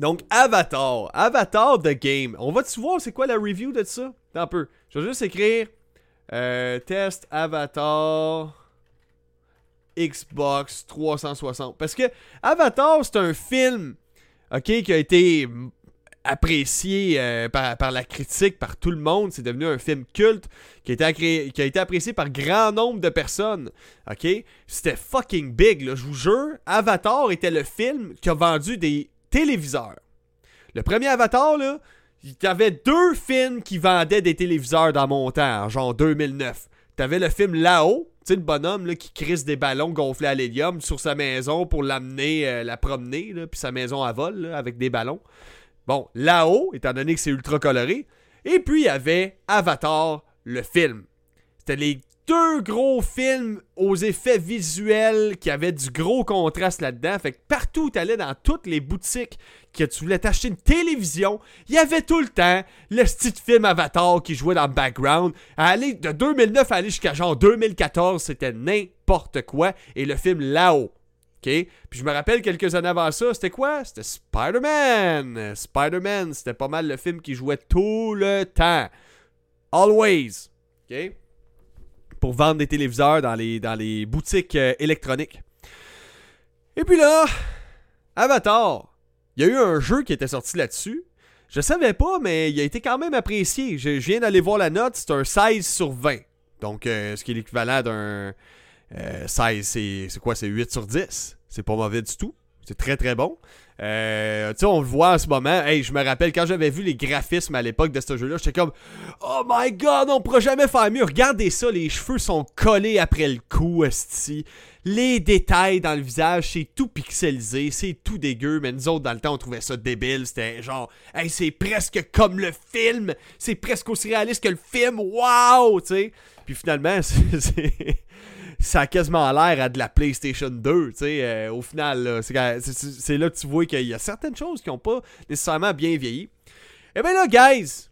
Donc, Avatar. Avatar The Game. On va-tu voir c'est quoi la review de ça? Un peu. Je vais juste écrire euh, test Avatar Xbox 360. Parce que Avatar, c'est un film ok, qui a été apprécié euh, par, par, la critique, par tout le monde. C'est devenu un film culte qui a, été qui a été apprécié par grand nombre de personnes. Ok? C'était fucking big, là, je vous jure. Avatar était le film qui a vendu des téléviseurs. Le premier Avatar, là, avait deux films qui vendaient des téléviseurs dans mon temps, genre 2009. T'avais le film Là-haut, tu sais, le bonhomme là, qui crisse des ballons gonflés à l'hélium sur sa maison pour l'amener, euh, la promener, puis sa maison à vol avec des ballons. Bon, là-haut, étant donné que c'est ultra coloré. Et puis, il y avait Avatar, le film. C'était les deux gros films aux effets visuels qui avaient du gros contraste là-dedans. Fait que partout où tu allais dans toutes les boutiques que tu voulais t'acheter une télévision, il y avait tout le temps le style film Avatar qui jouait dans le background. aller de 2009 à aller jusqu'à genre 2014, c'était n'importe quoi. Et le film là-haut. OK? Puis je me rappelle quelques années avant ça, c'était quoi? C'était Spider-Man. Spider-Man, c'était pas mal le film qui jouait tout le temps. Always. OK? Pour vendre des téléviseurs dans les, boutiques euh, électroniques. Et puis là, Avatar. Il y a eu un jeu qui était sorti là-dessus. Je savais pas, mais il a été quand même apprécié. Je, viens d'aller voir la note, c'est un 16 sur 20. Donc, euh, ce qui est l'équivalent d'un 16, euh, c'est quoi? C'est 8 sur 10. C'est pas mauvais du tout. C'est très très bon. Euh, tu sais, on le voit en ce moment. Hey, je me rappelle quand j'avais vu les graphismes à l'époque de ce jeu-là, j'étais comme Oh my god, on pourra jamais faire mieux. Regardez ça, les cheveux sont collés après le cou, esti. Les détails dans le visage, c'est tout pixelisé, c'est tout dégueu. Mais nous autres, dans le temps, on trouvait ça débile. C'était genre, hey, c'est presque comme le film. C'est presque aussi réaliste que le film. Waouh, tu sais. Puis finalement, c'est ça a quasiment l'air à de la PlayStation 2, tu sais, euh, au final, c'est là que tu vois qu'il y a certaines choses qui n'ont pas nécessairement bien vieilli. Et eh bien là, guys,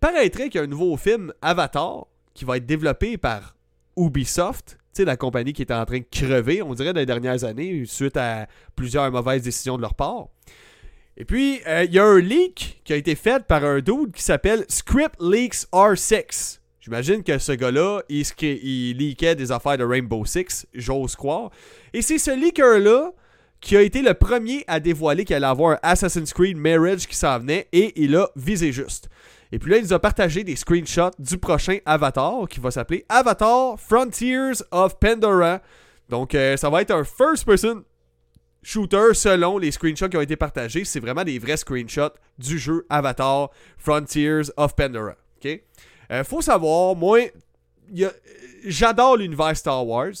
paraîtrait qu'il y a un nouveau film, Avatar, qui va être développé par Ubisoft, tu sais, la compagnie qui était en train de crever, on dirait, dans les dernières années, suite à plusieurs mauvaises décisions de leur part. Et puis, euh, il y a un leak qui a été fait par un dude qui s'appelle Script Leaks R6. J'imagine que ce gars-là, il, leakait des affaires de Rainbow Six, j'ose croire. Et c'est ce leaker-là qui a été le premier à dévoiler qu'il allait avoir un Assassin's Creed Marriage qui s'en venait et il a visé juste. Et puis là, il nous a partagé des screenshots du prochain Avatar qui va s'appeler Avatar Frontiers of Pandora. Donc, euh, ça va être un first-person shooter selon les screenshots qui ont été partagés. C'est vraiment des vrais screenshots du jeu Avatar Frontiers of Pandora. OK? Euh, faut savoir, moi, j'adore l'univers Star Wars,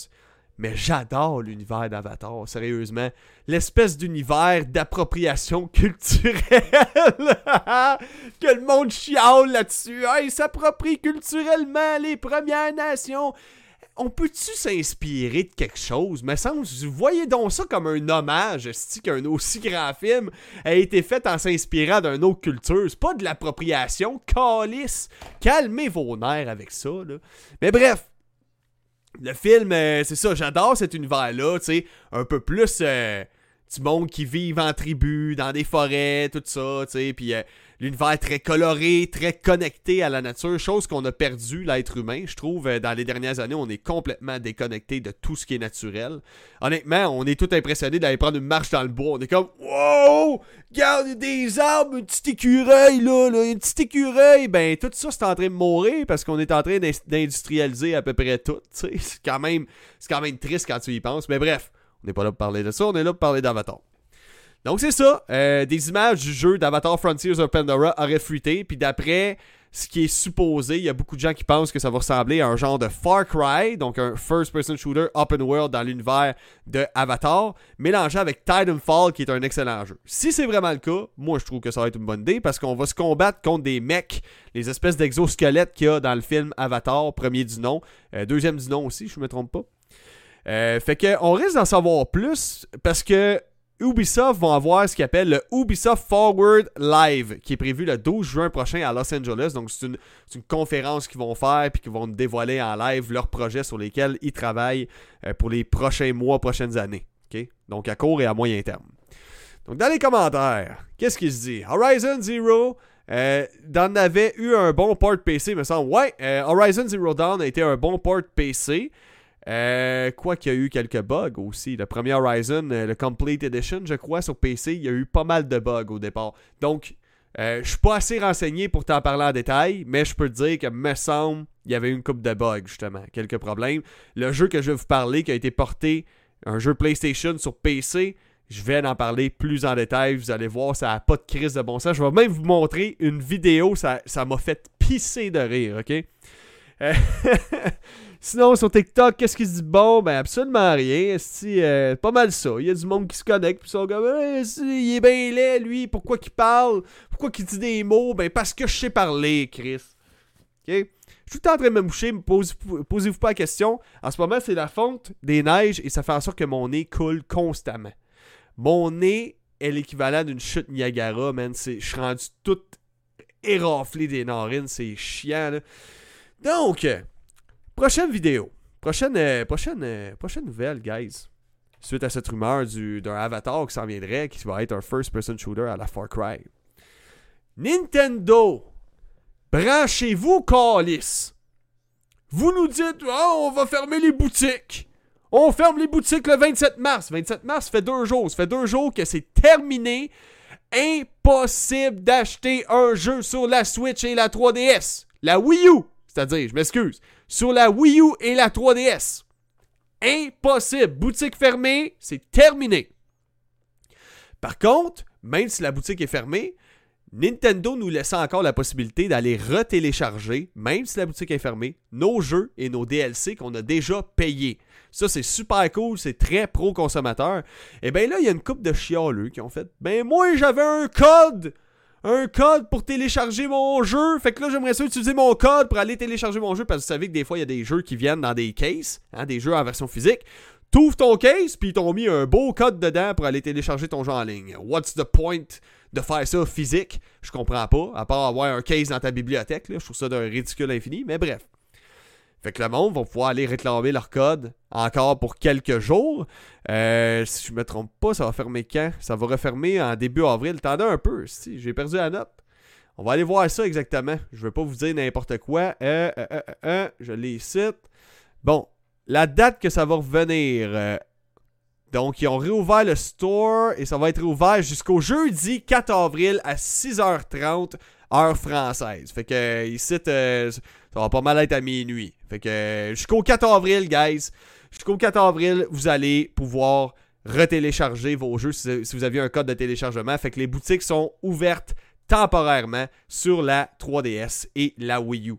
mais j'adore l'univers d'Avatar, sérieusement. L'espèce d'univers d'appropriation culturelle que le monde chiale là-dessus. il s'approprie culturellement les Premières Nations on peut-tu s'inspirer de quelque chose? Mais sans vous voyez donc ça comme un hommage, si qu'un aussi grand film a été fait en s'inspirant d'une autre culture. C'est pas de l'appropriation, calice. Calmez vos nerfs avec ça, là. Mais bref, le film, euh, c'est ça, j'adore cet univers-là, tu un peu plus euh, du monde qui vit en tribu, dans des forêts, tout ça, tu sais, puis... Euh, l'univers très coloré, très connecté à la nature, chose qu'on a perdu l'être humain. Je trouve, euh, dans les dernières années, on est complètement déconnecté de tout ce qui est naturel. Honnêtement, on est tout impressionné d'aller prendre une marche dans le bois. On est comme, wow, regarde, des arbres, un petit écureuil, là, là, un petit écureuil. Ben, tout ça, c'est en train de mourir parce qu'on est en train d'industrialiser à peu près tout. C'est quand, même, quand même triste quand tu y penses. Mais bref, on n'est pas là pour parler de ça, on est là pour parler d'Avatar. Donc c'est ça, euh, des images du jeu d'Avatar Frontiers of Pandora auraient fuité, puis d'après ce qui est supposé, il y a beaucoup de gens qui pensent que ça va ressembler à un genre de Far Cry, donc un first-person shooter open world dans l'univers de Avatar, mélangé avec Titanfall qui est un excellent jeu. Si c'est vraiment le cas, moi je trouve que ça va être une bonne idée parce qu'on va se combattre contre des mecs, les espèces d'exosquelettes qu'il y a dans le film Avatar, premier du nom, euh, deuxième du nom aussi, je me trompe pas. Euh, fait que on risque d'en savoir plus parce que Ubisoft vont avoir ce qu'ils appelle le Ubisoft Forward Live, qui est prévu le 12 juin prochain à Los Angeles. Donc, c'est une, conférence qu'ils vont faire puis qu'ils vont dévoiler en live leurs projets sur lesquels ils travaillent euh, pour les prochains mois, prochaines années. Donc, à court et à moyen terme. Donc, dans les commentaires, qu'est-ce qu'il se dit Horizon Zero euh, avait eu un bon port PC, me semble. Ouais, euh, Horizon Zero Dawn a été un bon port PC. Euh, quoi qu'il y a eu quelques bugs aussi. Le premier Horizon, euh, le Complete Edition, je crois, sur PC, il y a eu pas mal de bugs au départ. Donc, euh, je suis pas assez renseigné pour t'en parler en détail, mais je peux te dire que, me semble, il y avait une coupe de bugs, justement. Quelques problèmes. Le jeu que je vais vous parler, qui a été porté, un jeu PlayStation sur PC, je vais en parler plus en détail. Vous allez voir, ça n'a pas de crise de bon sens. Je vais même vous montrer une vidéo. Ça m'a fait pisser de rire, ok? Euh, Sinon, sur TikTok, qu'est-ce qui se dit? Bon? Ben, absolument rien. C'est euh, pas mal ça. Il y a du monde qui se connecte, puis ils sont comme, eh, il est bien laid, lui. Pourquoi qu'il parle? Pourquoi qu'il dit des mots? Ben, parce que je sais parler, Chris. Ok? Je suis tout le temps en train de me moucher, posez-vous pas la question. En ce moment, c'est la fonte des neiges et ça fait en sorte que mon nez coule constamment. Mon nez est l'équivalent d'une chute Niagara, man. Je suis rendu tout éraflé des narines, c'est chiant, là. Donc, prochaine vidéo. Prochaine, euh, prochaine, euh, prochaine nouvelle, guys. Suite à cette rumeur d'un Avatar qui s'en viendrait, qui va être un first-person shooter à la Far Cry. Nintendo, branchez-vous, Calis. Vous nous dites, oh, on va fermer les boutiques. On ferme les boutiques le 27 mars. 27 mars, ça fait deux jours. Ça fait deux jours que c'est terminé. Impossible d'acheter un jeu sur la Switch et la 3DS. La Wii U, c'est-à-dire, je m'excuse, sur la Wii U et la 3DS. Impossible. Boutique fermée, c'est terminé. Par contre, même si la boutique est fermée, Nintendo nous laisse encore la possibilité d'aller retélécharger, même si la boutique est fermée, nos jeux et nos DLC qu'on a déjà payés. Ça, c'est super cool, c'est très pro-consommateur. Et bien là, il y a une coupe de chialeux qui ont fait Ben, moi, j'avais un code un code pour télécharger mon jeu. Fait que là, j'aimerais ça utiliser mon code pour aller télécharger mon jeu parce que vous savez que des fois, il y a des jeux qui viennent dans des cases, hein, des jeux en version physique. T'ouvres ton case, puis ils t'ont mis un beau code dedans pour aller télécharger ton jeu en ligne. What's the point de faire ça physique? Je comprends pas, à part avoir un case dans ta bibliothèque. Là. Je trouve ça d'un ridicule infini, mais bref. Fait que le monde va pouvoir aller réclamer leur code encore pour quelques jours. Euh, si je me trompe pas, ça va fermer quand? Ça va refermer en début avril. T'en as un peu, si j'ai perdu la note. On va aller voir ça exactement. Je vais pas vous dire n'importe quoi. Euh, euh, je les cite. Bon, la date que ça va revenir. donc, ils ont réouvert le store et ça va être réouvert jusqu'au jeudi 4 avril à 6h30 heure française. Fait que ici, ça va pas mal être à minuit. Fait que jusqu'au 4 avril, guys, jusqu'au 4 avril, vous allez pouvoir retélécharger vos jeux si, vous aviez un code de téléchargement. Fait que les boutiques sont ouvertes temporairement sur la 3DS et la Wii U.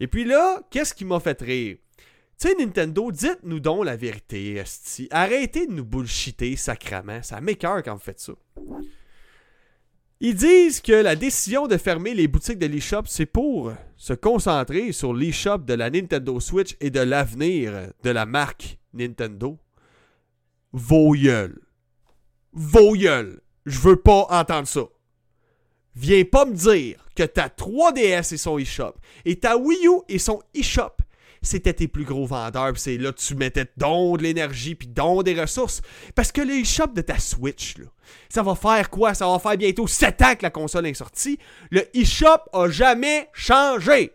Et puis là, qu'est-ce qui m'a fait rire? Tu sais, Nintendo, dites-nous donc la vérité, Arrêtez de nous bullshiter sacrament. Ça m'écœure quand vous faites ça. Ils disent que la décision de fermer les boutiques de l'eShop, c'est pour se concentrer sur l'eShop de la Nintendo Switch et de l'avenir de la marque Nintendo. Vos gueules. Vos. Je veux pas entendre ça. Viens pas me dire que ta 3DS et son eShop et ta Wii U et son eShop c'était tes plus gros vendeurs, puis c'est là que tu mettais don de l'énergie, puis don des ressources. Parce que le shop de ta Switch, ça va faire quoi? Ça va faire bientôt 7 ans que la console est sortie. Le eShop a jamais changé.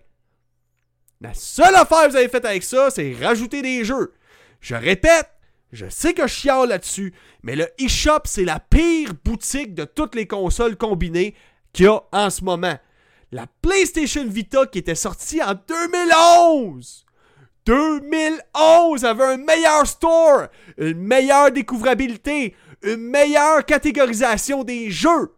La seule affaire que vous avez faite avec ça, c'est rajouter des jeux. Je répète, je sais que je chiale là-dessus, mais le eShop, c'est la pire boutique de toutes les consoles combinées qu'il y a en ce moment. La PlayStation Vita qui était sortie en 2011 2011 avait un meilleur store, une meilleure découvrabilité, une meilleure catégorisation des jeux,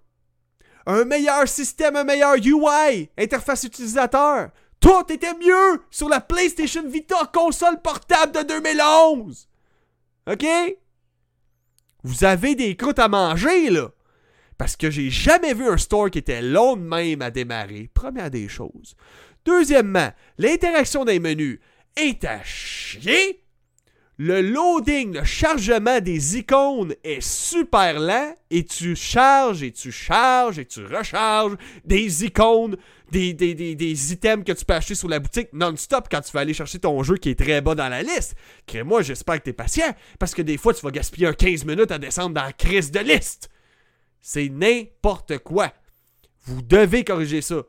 un meilleur système, un meilleur UI, interface utilisateur. Tout était mieux sur la PlayStation Vita console portable de 2011. OK? Vous avez des croûtes à manger, là. Parce que j'ai jamais vu un store qui était long de même à démarrer. Première des choses. Deuxièmement, l'interaction des menus est à chier. Le loading, le chargement des icônes est super lent et tu charges et tu charges et tu recharges des icônes, des, items que tu peux acheter sur la boutique non-stop quand tu vas aller chercher ton jeu qui est très bas dans la liste. Crée-moi, j'espère que tu es patient parce que des fois tu vas gaspiller un 15 minutes à descendre dans la crise de liste. C'est n'importe quoi. Vous devez corriger ça.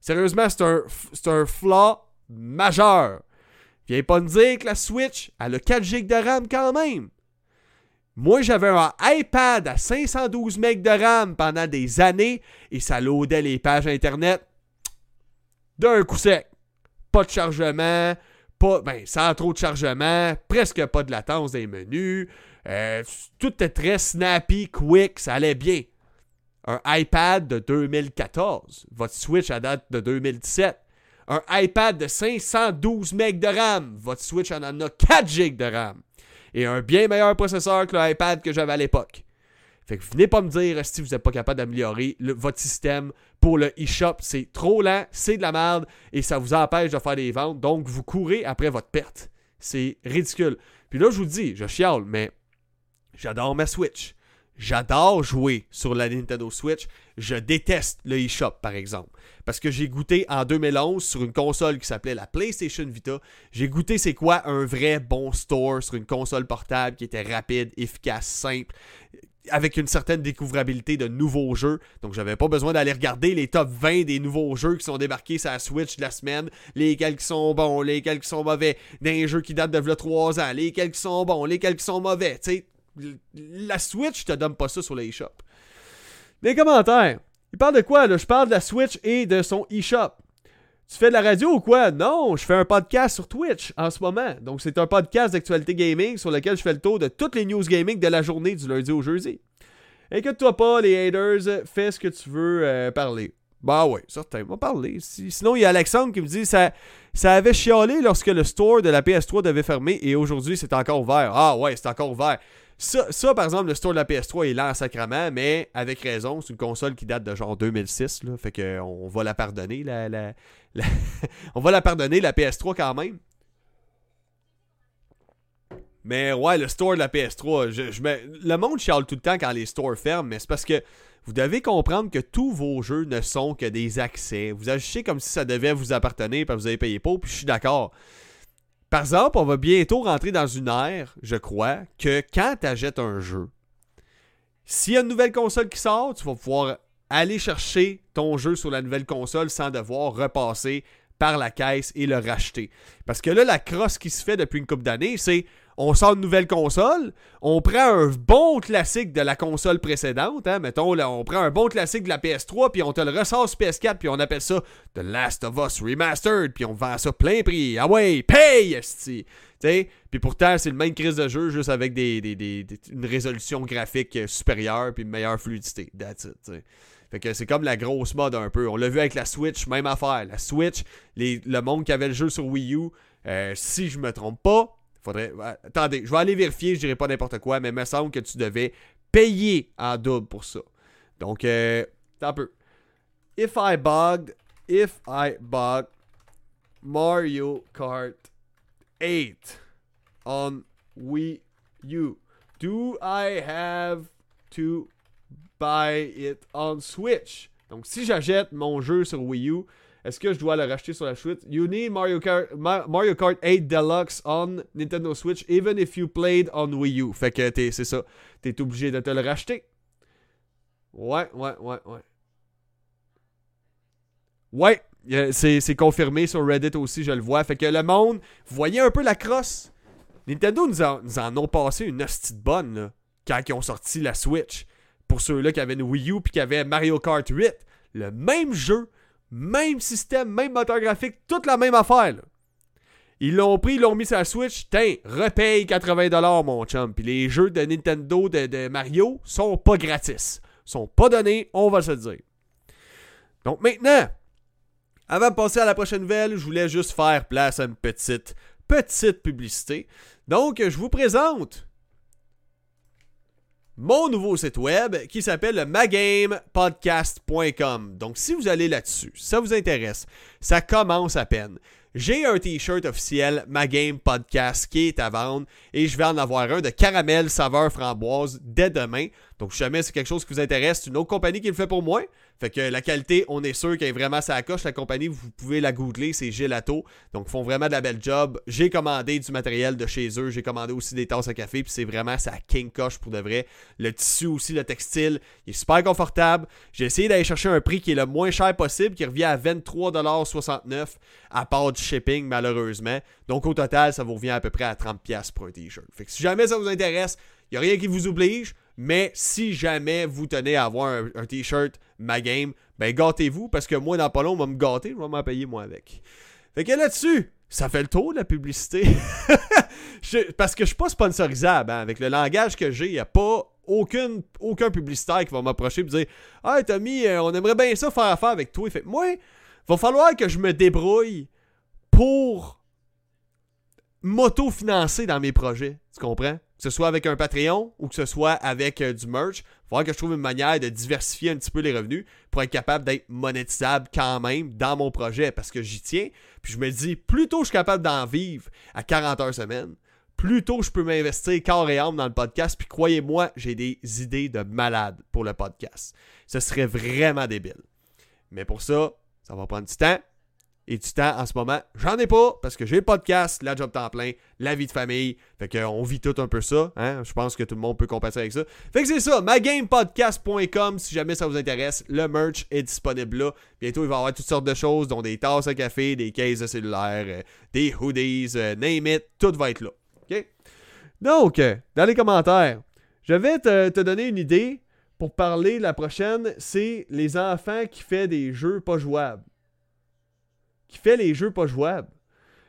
Sérieusement, c'est un, un flaw majeur. Viens pas me dire que la Switch, elle a 4 GB de RAM quand même. Moi, j'avais un iPad à 512 MB de RAM pendant des années et ça loadait les pages Internet d'un coup sec. Pas de chargement, pas, ben, sans trop de chargement, presque pas de latence des menus. Euh, tout était très snappy, quick, ça allait bien. Un iPad de 2014. Votre Switch à date de 2017. Un iPad de 512 MB de RAM. Votre Switch en a 4 GB de RAM. Et un bien meilleur processeur que l'iPad que j'avais à l'époque. Fait que venez pas me dire si vous n'êtes pas capable d'améliorer votre système pour le eShop. C'est trop lent, c'est de la merde et ça vous empêche de faire des ventes. Donc, vous courez après votre perte. C'est ridicule. Puis là, je vous dis, je chiale, mais j'adore ma Switch. J'adore jouer sur la Nintendo Switch. Je déteste le eShop, par exemple. Parce que j'ai goûté en 2011 sur une console qui s'appelait la PlayStation Vita. J'ai goûté c'est quoi un vrai bon store sur une console portable qui était rapide, efficace, simple avec une certaine découvrabilité de nouveaux jeux. Donc, j'avais pas besoin d'aller regarder les top 20 des nouveaux jeux qui sont débarqués sur la Switch de la semaine, lesquels sont bons, lesquels qui sont mauvais, d'un jeu qui date de 3 ans, lesquels qui sont bons, lesquels qui sont mauvais. Tu sais, la Switch te donne pas ça sur les eShop. Les commentaires. Il parle de quoi, là? Je parle de la Switch et de son eShop. Tu fais de la radio ou quoi? Non, je fais un podcast sur Twitch en ce moment. Donc, c'est un podcast d'actualité gaming sur lequel je fais le tour de toutes les news gaming de la journée du lundi au jeudi. Inquiète-toi pas, les haters, fais ce que tu veux euh, parler. Bah ouais, certain, parler. sinon, il y a Alexandre qui me dit ça, ça avait chialé lorsque le store de la PS3 devait fermer et aujourd'hui c'est encore ouvert. Ah ouais, c'est encore ouvert. Ça, par exemple, le store de la PS3 est là en sacrament, mais avec raison, c'est une console qui date de genre 2006, là, fait qu'on va la pardonner, la, on va la pardonner, la PS3 quand même. Mais ouais, le store de la PS3, je, le monde chiale tout le temps quand les stores ferment, mais c'est parce que vous devez comprendre que tous vos jeux ne sont que des accès. Vous agissez comme si ça devait vous appartenir, parce que vous avez payé pour, puis je suis d'accord. Par exemple, on va bientôt rentrer dans une ère, je crois, que quand tu achètes un jeu, s'il y a une nouvelle console qui sort, tu vas pouvoir aller chercher ton jeu sur la nouvelle console sans devoir repasser par la caisse et le racheter. Parce que là, la crosse qui se fait depuis une couple d'années, c'est on sort une nouvelle console, on prend un bon classique de la console précédente, hein, mettons, là, on prend un bon classique de la PS3, puis on te le ressort sur PS4, puis on appelle ça The Last of Us Remastered, puis on vend ça plein prix. Ah ouais, paye, esti! Puis pourtant, c'est le même crise de jeu, juste avec une résolution graphique supérieure, puis une meilleure fluidité. That's it, Fait que c'est comme la grosse mode un peu. On l'a vu avec la Switch, même affaire. La Switch, le monde qui avait le jeu sur Wii U, euh, si je me trompe pas, Faudrait. Attendez, je vais aller vérifier, je dirais pas n'importe quoi, mais il me semble que tu devais payer en double pour ça. Donc, euh, un peu. If I bugged, if I bugged Mario Kart 8 on Wii U, do I have to buy it on Switch? Donc, si j'achète mon jeu sur Wii U, est-ce que je dois le racheter sur la Switch? You need Mario Kart, Mario Kart 8 Deluxe on Nintendo Switch, even if you played on Wii U. Fait que c'est ça. T'es obligé de te le racheter. Ouais, ouais, ouais, ouais. Ouais, c'est confirmé sur Reddit aussi, je le vois. Fait que le monde, vous voyez un peu la crosse? Nintendo nous, en ont passé une hostie bonne, quand ils ont sorti la Switch. Pour ceux-là qui avaient une Wii U puis qui avaient Mario Kart 8. Le même jeu, même système, même moteur graphique, toute la même affaire. Ils l'ont pris, ils l'ont mis sur la Switch. Tiens, repaye 80$ mon chum. Puis les jeux de Nintendo de, Mario sont pas gratis. Sont pas donnés, on va se dire. Donc maintenant, avant de passer à la prochaine nouvelle, je voulais juste faire place à une petite, petite publicité. Donc, je vous présente mon nouveau site web qui s'appelle magamepodcast.com. Donc, si vous allez là-dessus, ça vous intéresse, ça commence à peine. J'ai un t-shirt officiel Magame Podcast qui est à vendre et je vais en avoir un de caramel saveur framboise dès demain. Donc, si jamais c'est quelque chose qui vous intéresse, c'est une autre compagnie qui le fait pour moi. Fait que la qualité, on est sûr qu'elle est vraiment sa coche. La compagnie, vous pouvez la googler, c'est Gelato. Donc, ils font vraiment de la belle job. J'ai commandé du matériel de chez eux. J'ai commandé aussi des tasses à café. Puis c'est vraiment sa king coche pour de vrai. Le tissu aussi, le textile, il est super confortable. J'ai essayé d'aller chercher un prix qui est le moins cher possible, qui revient à 23,69$ à part du shipping, malheureusement. Donc, au total, ça vous revient à peu près à 30$ pour un t-shirt. Fait que si jamais ça vous intéresse, il n'y a rien qui vous oblige. Mais si jamais vous tenez à avoir un, t-shirt ma game, ben gâtez-vous parce que moi dans pas long on va me gâter, je vais m'en payer moi avec. Fait que là-dessus, ça fait le tour de la publicité. parce que je suis pas sponsorisable hein. avec le langage que j'ai, il n'y a pas aucun, aucun publicitaire qui va m'approcher et me dire Ah Tommy, euh, on aimerait bien ça faire affaire avec toi. Fait moi, va falloir que je me débrouille pour m'auto-financer dans mes projets. Tu comprends? Que ce soit avec un Patreon ou que ce soit avec euh, du merch, il que je trouve une manière de diversifier un petit peu les revenus pour être capable d'être monétisable quand même dans mon projet parce que j'y tiens. Puis je me dis, plus tôt je suis capable d'en vivre à 40 heures semaine, plus tôt je peux m'investir corps et âme dans le podcast. Puis croyez-moi, j'ai des idées de malade pour le podcast. Ce serait vraiment débile. Mais pour ça, ça va prendre du temps et du temps en ce moment, j'en ai pas parce que j'ai le podcast, la job temps plein, la vie de famille. Fait qu'on vit tout un peu ça. Hein? Je pense que tout le monde peut compenser avec ça. Fait que c'est ça, magamepodcast.com si jamais ça vous intéresse. Le merch est disponible là. Bientôt, il va y avoir toutes sortes de choses, dont des tasses à café, des cases de cellulaire, euh, des hoodies, euh, name it, tout va être là. OK? Donc, euh, dans les commentaires, je vais te, te donner une idée pour parler la prochaine. C'est les enfants qui font des jeux pas jouables qui fait les jeux pas jouables.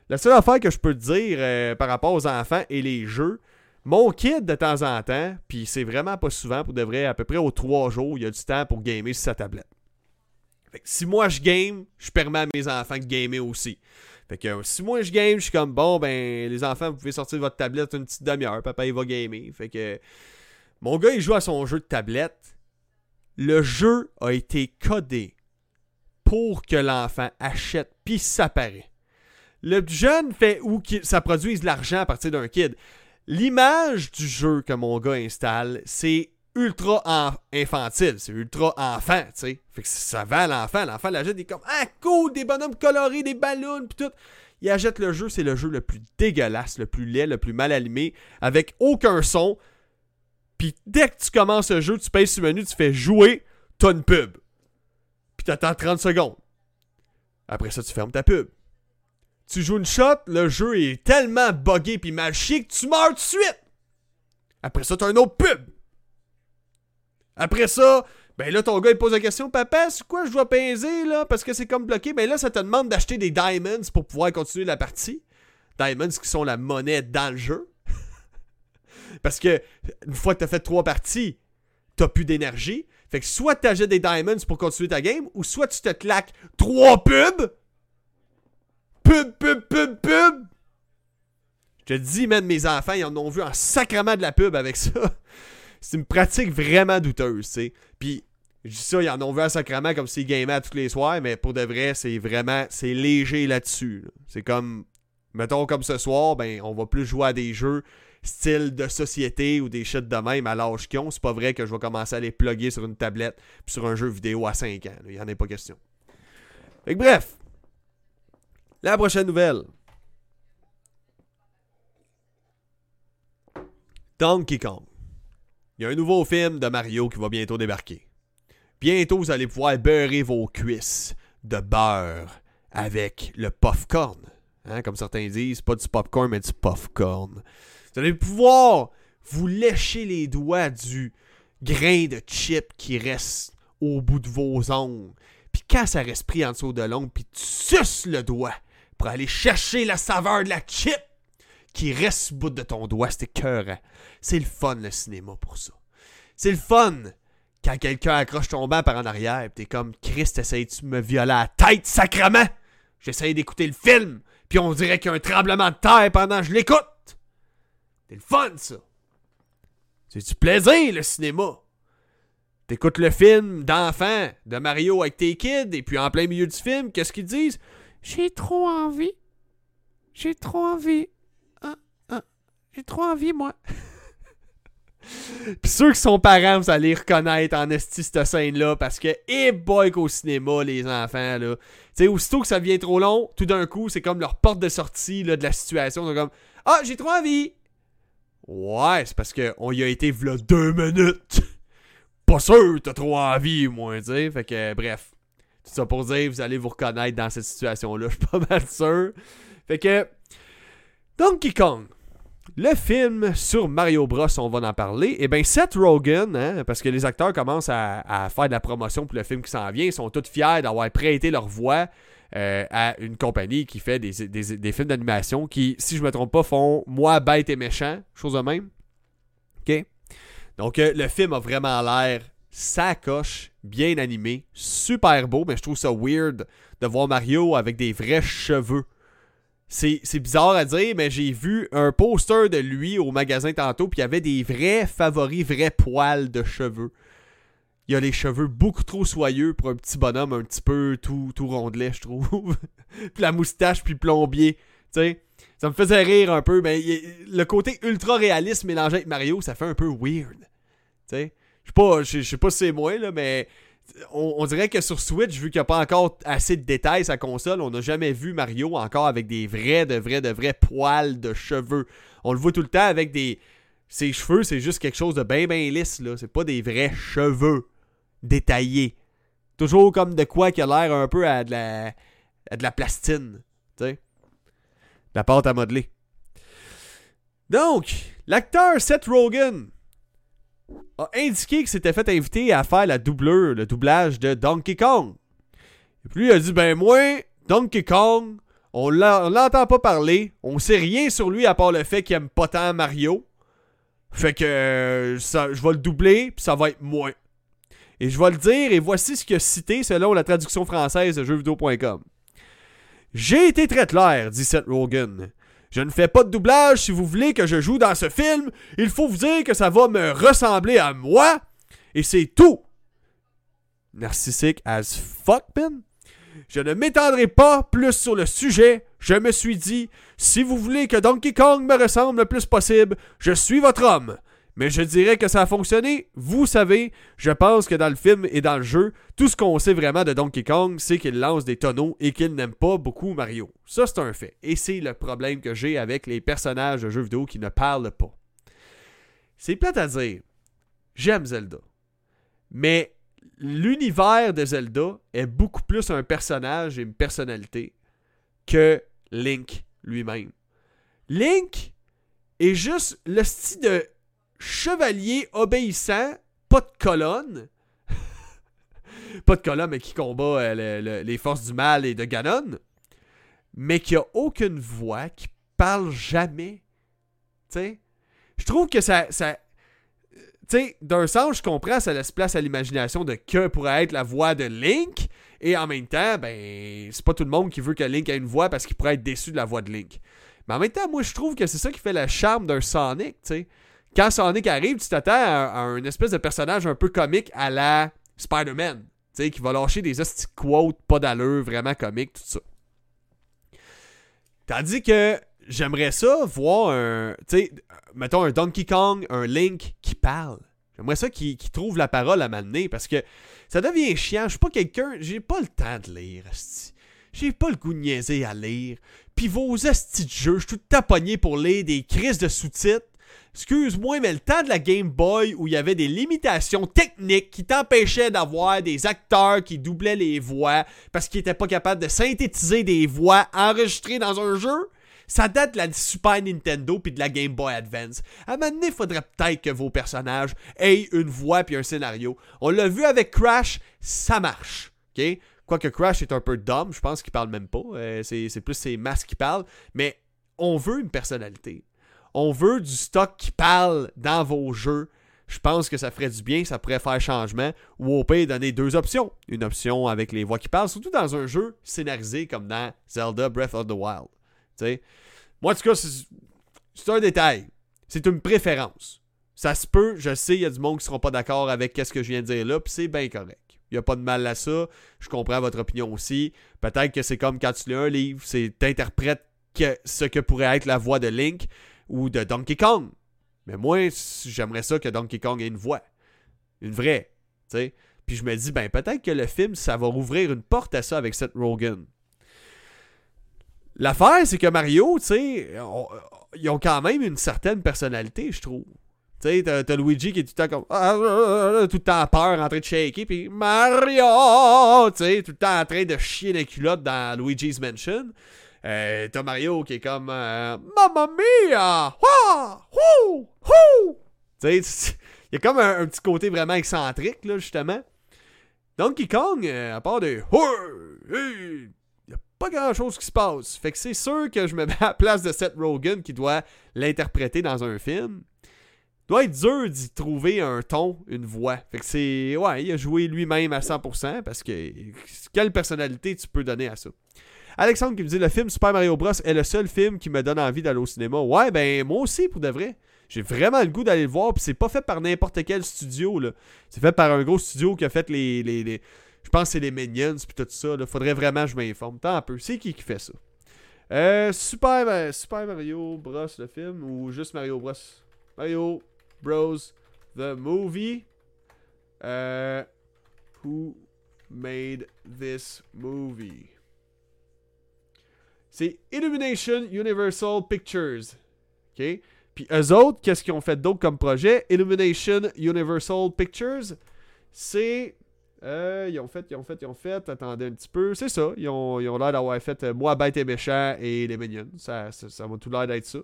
La seule affaire que je peux te dire euh, par rapport aux enfants et les jeux, mon kid de temps en temps, puis c'est vraiment pas souvent, pour de vrai, à peu près aux trois jours, il y a du temps pour gamer sur sa tablette. Si moi je game, je permets à mes enfants de gamer aussi. Fait que si moi je game, je suis comme bon, ben les enfants, vous pouvez sortir votre tablette une petite demi-heure, papa il va gamer. Fait que mon gars il joue à son jeu de tablette. Le jeu a été codé pour que l'enfant achète, puis ça paraît. Le jeune fait où ça produise de l'argent à partir d'un kid. L'image du jeu que mon gars installe, c'est ultra infantile, c'est ultra enfant, tu sais. Fait que ça va à l'enfant, l'enfant l'achète, il est comme Ah cool, des bonhommes colorés, des ballons, puis tout. Il achète le jeu, c'est le jeu le plus dégueulasse, le plus laid, le plus mal allumé, avec aucun son. Puis dès que tu commences le jeu, tu payes sur le menu, tu fais jouer, t'as une pub puis t'attends 30 secondes. Après ça, tu fermes ta pub. Tu joues une shot, le jeu est tellement buggé puis mal chic que tu meurs tout de suite. Après ça, t'as une autre pub. Après ça, ben là, ton gars, il pose la question Papa, c'est quoi je dois peser là? Parce que c'est comme bloqué. Ben là, ça te demande d'acheter des diamonds pour pouvoir continuer la partie. Diamonds qui sont la monnaie dans le jeu. Parce que, une fois que t'as fait trois parties, t'as plus d'énergie. Fait que soit tu achètes des diamonds pour continuer ta game, ou soit tu te claques trois pubs. Pub, pub, pub, pub. Je te dis, même mes enfants, ils en ont vu un sacrement de la pub avec ça. C'est une pratique vraiment douteuse, tu sais. Puis, je dis ça, ils en ont vu un sacrement comme s'ils gamaient tous les soirs, mais pour de vrai, c'est vraiment, c'est léger là-dessus. C'est comme, mettons comme ce soir, ben, on va plus jouer à des jeux style de société ou des shit de même à l'âge qu'ils ont, c'est pas vrai que je vais commencer à les plugger sur une tablette puis sur un jeu vidéo à 5 ans. Il y en a pas question. Fait que bref. La prochaine nouvelle. Donkey Kong. Il y a un nouveau film de Mario qui va bientôt débarquer. Bientôt, vous allez pouvoir beurrer vos cuisses de beurre avec le popcorn. Hein, comme certains disent, pas du popcorn, mais du popcorn. Vous allez pouvoir vous lécher les doigts du grain de chip qui reste au bout de vos ongles. Puis quand ça reste pris en dessous de l'ongle, puis tu suces le doigt pour aller chercher la saveur de la chip qui reste au bout de ton doigt, c'est écœurant. C'est le fun, le cinéma, pour ça. C'est le fun quand quelqu'un accroche ton banc par en arrière, pis t'es comme, Christ, essayes-tu de me violer la tête, sacrement? J'essaye d'écouter le film, puis on dirait qu'il y a un tremblement de terre pendant que je l'écoute. C'est le fun, ça. C'est du plaisir, le cinéma? T'écoutes le film d'enfant de Mario avec tes kids, et puis en plein milieu du film, qu'est-ce qu'ils disent? J'ai trop envie. J'ai trop envie. Ah, ah, j'ai trop envie, moi. Pis ceux qui sont parents, vous allez reconnaître en esti cette scène-là parce que, eh boy, qu'au cinéma, les enfants, là. Tu sais, aussitôt que ça devient trop long, tout d'un coup, c'est comme leur porte de sortie là, de la situation. Sont comme Ah, j'ai trop envie. Ouais, c'est parce qu'on y a été v'là deux minutes. Pas sûr, t'as trop envie, moi, tu sais. Fait que, bref. Tout ça pour dire, vous allez vous reconnaître dans cette situation-là, je suis pas mal sûr. Fait que, Donkey Kong. Le film sur Mario Bros, on va en parler. Et eh bien, Seth Rogen, hein, parce que les acteurs commencent à, faire de la promotion pour le film qui s'en vient, ils sont tous fiers d'avoir prêté leur voix euh, à une compagnie qui fait des, films d'animation qui, si je me trompe pas, font moi bête et méchant, chose de même. OK? Donc, euh, le film a vraiment l'air sacoche, bien animé, super beau, mais je trouve ça weird de voir Mario avec des vrais cheveux. C'est bizarre à dire, mais j'ai vu un poster de lui au magasin tantôt, puis il y avait des vrais favoris, vrais poils de cheveux. Il a les cheveux beaucoup trop soyeux pour un petit bonhomme un petit peu tout, tout rondelet, je trouve. puis la moustache, puis plombier. Tu sais, ça me faisait rire un peu, mais le côté ultra réaliste mélangé avec Mario, ça fait un peu weird. Tu sais, je sais pas, pas si c'est moi, là, mais on, dirait que sur Switch, vu qu'il n'y a pas encore assez de détails sa console, on n'a jamais vu Mario encore avec des vrais, de vrais, de vrais poils de cheveux. On le voit tout le temps avec des. Ses cheveux, c'est juste quelque chose de bien, bien lisse, là. C'est pas des vrais cheveux détaillés. Toujours comme de quoi qui a l'air un peu à de la, à de la plastine. Sais. La pâte à modeler. Donc, l'acteur Seth Rogen a indiqué qu'il s'était fait inviter à faire la doubleur, le doublage de Donkey Kong. Et puis lui il a dit Ben, moi, Donkey Kong, on l'entend pas parler, on sait rien sur lui à part le fait qu'il aime pas tant Mario. Fait que euh, ça, je vais le doubler, puis ça va être moi. Et je vais le dire, et voici ce qu'il a cité selon la traduction française de jeuxvideo.com. J'ai été très clair, dit Seth Rogen. Je ne fais pas de doublage. Si vous voulez que je joue dans ce film, il faut vous dire que ça va me ressembler à moi. Et c'est tout. Narcissique as fuck, man. Je ne m'étendrai pas plus sur le sujet. Je me suis dit, si vous voulez que Donkey Kong me ressemble le plus possible, je suis votre homme. Mais je dirais que ça a fonctionné. Vous savez, je pense que dans le film et dans le jeu, tout ce qu'on sait vraiment de Donkey Kong, c'est qu'il lance des tonneaux et qu'il n'aime pas beaucoup Mario. Ça, c'est un fait. Et c'est le problème que j'ai avec les personnages de jeux vidéo qui ne parlent pas. C'est plate à dire. J'aime Zelda. Mais l'univers de Zelda est beaucoup plus un personnage et une personnalité que Link lui-même. Link est juste le style de chevalier obéissant, pas de colonne. pas de colonne, mais qui combat euh, les forces du mal et de Ganon. Mais qui a aucune voix, qui parle jamais. Tu sais? Je trouve que ça. ça tu sais, d'un sens, je comprends, ça laisse place à l'imagination de que pourrait être la voix de Link. Et en même temps, ben, c'est pas tout le monde qui veut que Link ait une voix parce qu'il pourrait être déçu de la voix de Link. Mais en même temps, moi, je trouve que c'est ça qui fait le charme d'un Sonic, tu sais quand Sonic arrive, tu t'attends à, un espèce de personnage un peu comique à la Spider-Man. Tu sais, qui va lâcher des hosties quotes, pas d'allure, vraiment comique, tout ça. Tandis que j'aimerais ça voir un. Tu sais, mettons un Donkey Kong, un Link qui parle. J'aimerais ça qui, trouve la parole à m'amener parce que ça devient chiant. Je suis pas quelqu'un. J'ai pas le temps de lire, J'ai pas le goût de niaiser à lire. Puis vos hosties de jeux, je suis tout taponné pour lire des crises de sous-titres excuse-moi, mais le temps de la Game Boy où il y avait des limitations techniques qui t'empêchaient d'avoir des acteurs qui doublaient les voix parce qu'ils n'étaient pas capables de synthétiser des voix enregistrées dans un jeu, ça date de la Super Nintendo puis de la Game Boy Advance. À un moment donné, il faudrait peut-être que vos personnages aient une voix puis un scénario. On l'a vu avec Crash, ça marche. Quoique Crash est un peu dumb, je pense qu'il parle même pas. Euh, c'est plus ses masques qui parlent. Mais on veut une personnalité on veut du stock qui parle dans vos jeux. Je pense que ça ferait du bien, ça pourrait faire changement. Ou au pire, donner deux options. Une option avec les voix qui parlent, surtout dans un jeu scénarisé comme dans Zelda Breath of the Wild. Moi, en tout cas, c'est un détail. C'est une préférence. Ça se peut, je sais, il y a du monde qui ne seront pas d'accord avec ce que je viens de dire là, puis c'est bien correct. Il n'y a pas de mal à ça. Je comprends votre opinion aussi. Peut-être que c'est comme quand tu lis un livre, c'est t'interprètes ce que pourrait être la voix de Link ou de Donkey Kong. Mais moi, j'aimerais ça que Donkey Kong ait une voix. Une vraie. tu sais. Puis je me dis, ben peut-être que le film, ça va rouvrir une porte à ça avec Seth Rogen. L'affaire, c'est que Mario, tu sais, ils ont quand même une certaine personnalité, je trouve. Tu sais, t'as, Luigi qui est tout le temps comme. Ah, ah, ah, tout le temps peur, en train de shaker. Puis Mario! Tout le temps en train de chier les culottes dans Luigi's Mansion. Euh, t'as Mario qui est comme. Euh, Mamma mia! Tu sais, il y a comme un, petit côté vraiment excentrique, là, justement. Donkey Kong, euh, à part de. Il n'y a pas grand chose qui se passe. Fait que c'est sûr que je me mets à la place de Seth Rogen qui doit l'interpréter dans un film doit être dur d'y trouver un ton, une voix. Fait que c'est. Ouais, il a joué lui-même à 100% parce que. Quelle personnalité tu peux donner à ça? Alexandre qui me dit le film Super Mario Bros. est le seul film qui me donne envie d'aller au cinéma. Ouais, ben moi aussi pour de vrai. J'ai vraiment le goût d'aller le voir. Puis c'est pas fait par n'importe quel studio. là. C'est fait par un gros studio qui a fait les. Je pense que c'est les Minions puis tout ça. Là. Faudrait vraiment que je m'informe. Un peu. C'est qui qui fait ça? Euh, Super, Super Mario Bros. le film ou juste Mario Bros? Mario Bros. The movie. Uh, who made this movie? C'est Illumination Universal Pictures. OK? Puis eux autres, qu'est-ce qu'ils ont fait d'autre comme projet? Illumination Universal Pictures, c'est. Euh, ils ont fait, ils ont fait, ils ont fait. Attendez un petit peu. C'est ça. Ils ont, l'air d'avoir fait euh, Moi, Bête et Méchant et Les Minions. Ça, ça, ça va tout l'air d'être ça.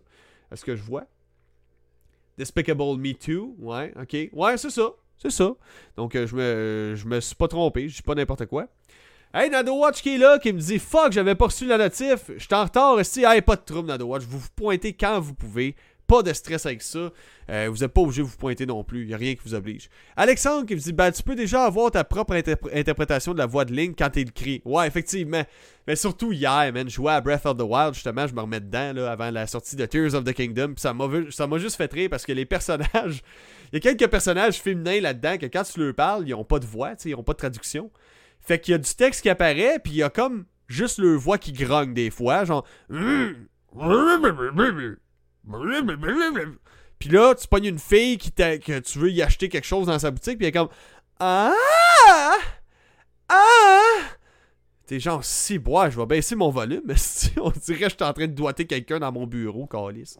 Est-ce que je vois? Despicable Me Too. Ouais, ok. Ouais, c'est ça. C'est ça. Donc, euh, je, me, je me suis pas trompé. Je dis pas n'importe quoi. Hey, Nado Watch qui est là, qui me dit Fuck, j'avais pas reçu la notif. Je suis en retard ici. Hey, pas de trouble, Nado Watch. Vous vous pointez quand vous pouvez. Pas de stress avec ça. Euh, vous n'êtes pas obligé de vous pointer non plus. Il n'y a rien qui vous oblige. Alexandre qui me dit ben, Tu peux déjà avoir ta propre interprétation de la voix de Link quand le crie. Ouais, effectivement. Mais surtout hier, man. Je jouais à Breath of the Wild, justement. Je me remets dedans là, avant la sortie de Tears of the Kingdom. Puis ça m'a juste fait rire parce que les personnages. Il y a quelques personnages féminins là-dedans que quand tu leur parles, ils n'ont pas de voix, ils n'ont pas de traduction. Fait qu'il y a du texte qui apparaît, puis il y a comme juste leur voix qui grogne des fois. Genre. Puis là, tu pognes une fille qui que tu veux y acheter quelque chose dans sa boutique, puis elle est comme Ah Ah T'es genre, si, bois, je vais baisser mon volume. On dirait que je suis en train de doiter quelqu'un dans mon bureau, Calis.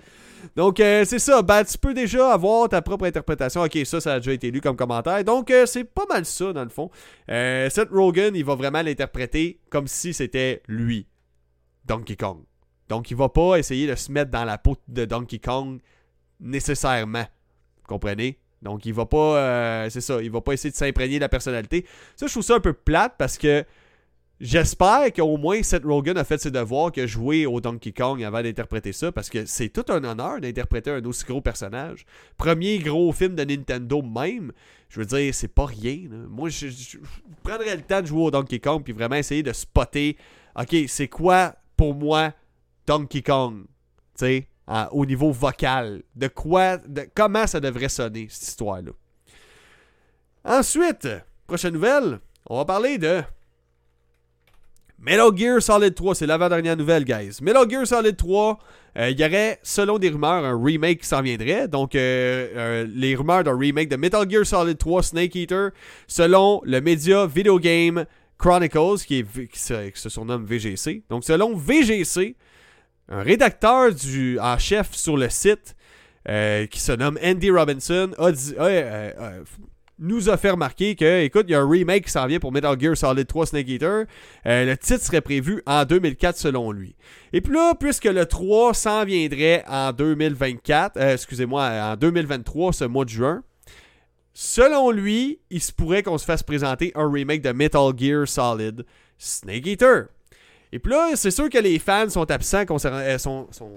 Donc, euh, c'est ça. Ben, tu peux déjà avoir ta propre interprétation. Ok, ça, ça a déjà été lu comme commentaire. Donc, euh, c'est pas mal ça, dans le fond. Euh, Seth Rogen, il va vraiment l'interpréter comme si c'était lui, Donkey Kong. Donc, il va pas essayer de se mettre dans la peau de Donkey Kong nécessairement. Comprenez? Donc, il va pas. Euh, c'est ça, il va pas essayer de s'imprégner de la personnalité. Ça, je trouve ça un peu plate parce que j'espère qu'au moins Seth Rogen a fait ses devoirs, que joué au Donkey Kong avant d'interpréter ça parce que c'est tout un honneur d'interpréter un aussi gros personnage. Premier gros film de Nintendo même. Je veux dire, c'est pas rien. Moi, je, je, prendrais le temps de jouer au Donkey Kong puis vraiment essayer de spotter. Ok, c'est quoi pour moi Donkey Kong, tu sais, au niveau vocal. De quoi, de comment ça devrait sonner, cette histoire-là? Ensuite, prochaine nouvelle, on va parler de Metal Gear Solid 3, c'est l'avant-dernière nouvelle, guys. Metal Gear Solid 3, euh, il y aurait, selon des rumeurs, un remake qui s'en viendrait. Donc, euh, euh, les rumeurs d'un remake de Metal Gear Solid 3 Snake Eater, selon le média Video Game Chronicles, qui, est, se surnomme VGC. Donc, selon VGC, un rédacteur en chef sur le site qui se nomme Andy Robinson a dit, nous a fait remarquer que, écoute, il y a un remake qui s'en vient pour Metal Gear Solid 3 Snake Eater. le titre serait prévu en 2004 selon lui. Et puis là, puisque le 3 s'en viendrait en 2024, excusez-moi, en 2023, ce mois de juin, selon lui, il se pourrait qu'on se fasse présenter un remake de Metal Gear Solid Snake Eater. Et puis là, c'est sûr que les fans sont absents concernant. Euh, sont, sont...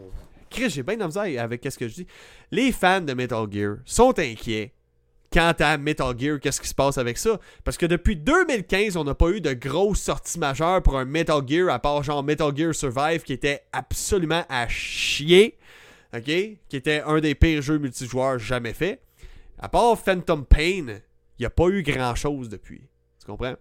Chris, j'ai bien de avec qu'est-ce que je dis. Les fans de Metal Gear sont inquiets quant à Metal Gear, qu'est-ce qui se passe avec ça? Parce que depuis 2015, on n'a pas eu de grosses sorties majeures pour un Metal Gear, à part genre Metal Gear Survive, qui était absolument à chier. OK? Qui était un des pires jeux multijoueurs jamais faits. À part Phantom Pain, il n'y a pas eu grand-chose depuis. Tu comprends?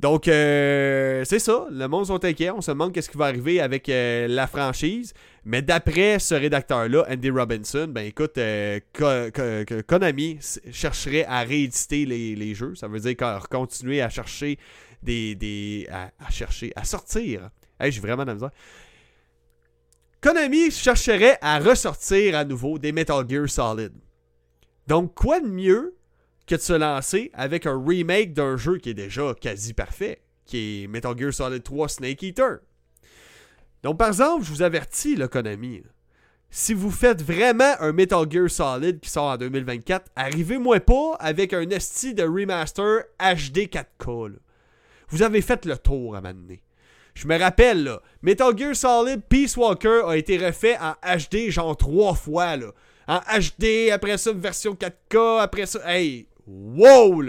Donc, euh, c'est ça. Le monde sont inquiets. On se demande qu'est-ce qui va arriver avec euh, la franchise. Mais d'après ce rédacteur-là, Andy Robinson, ben écoute, euh, Konami chercherait à rééditer les, jeux. Ça veut dire continuer à chercher des. des à, chercher, à sortir. J'ai vraiment la misère. Konami chercherait à ressortir à nouveau des Metal Gear Solid. Donc, quoi de mieux que de se lancer avec un remake d'un jeu qui est déjà quasi parfait, qui est Metal Gear Solid 3 Snake Eater. Donc, par exemple, je vous avertis, le Konami, si vous faites vraiment un Metal Gear Solid qui sort en 2024, arrivez-moi pas avec un esti de remaster HD 4K. Vous avez fait le tour à m'amener. Je me rappelle, là, Metal Gear Solid Peace Walker a été refait en HD genre trois fois. En HD, après ça, version 4K, après ça. Hey, wow!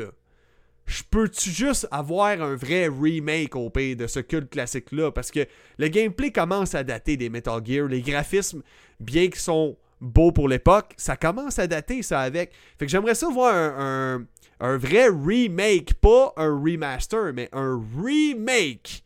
Je peux-tu juste avoir un vrai remake au pays de ce culte classique-là? Parce que le gameplay commence à dater des Metal Gear. Les graphismes, bien qu'ils sont beaux pour l'époque, ça commence à dater ça avec. Fait que j'aimerais ça voir un, un, vrai remake, pas un remaster, mais un remake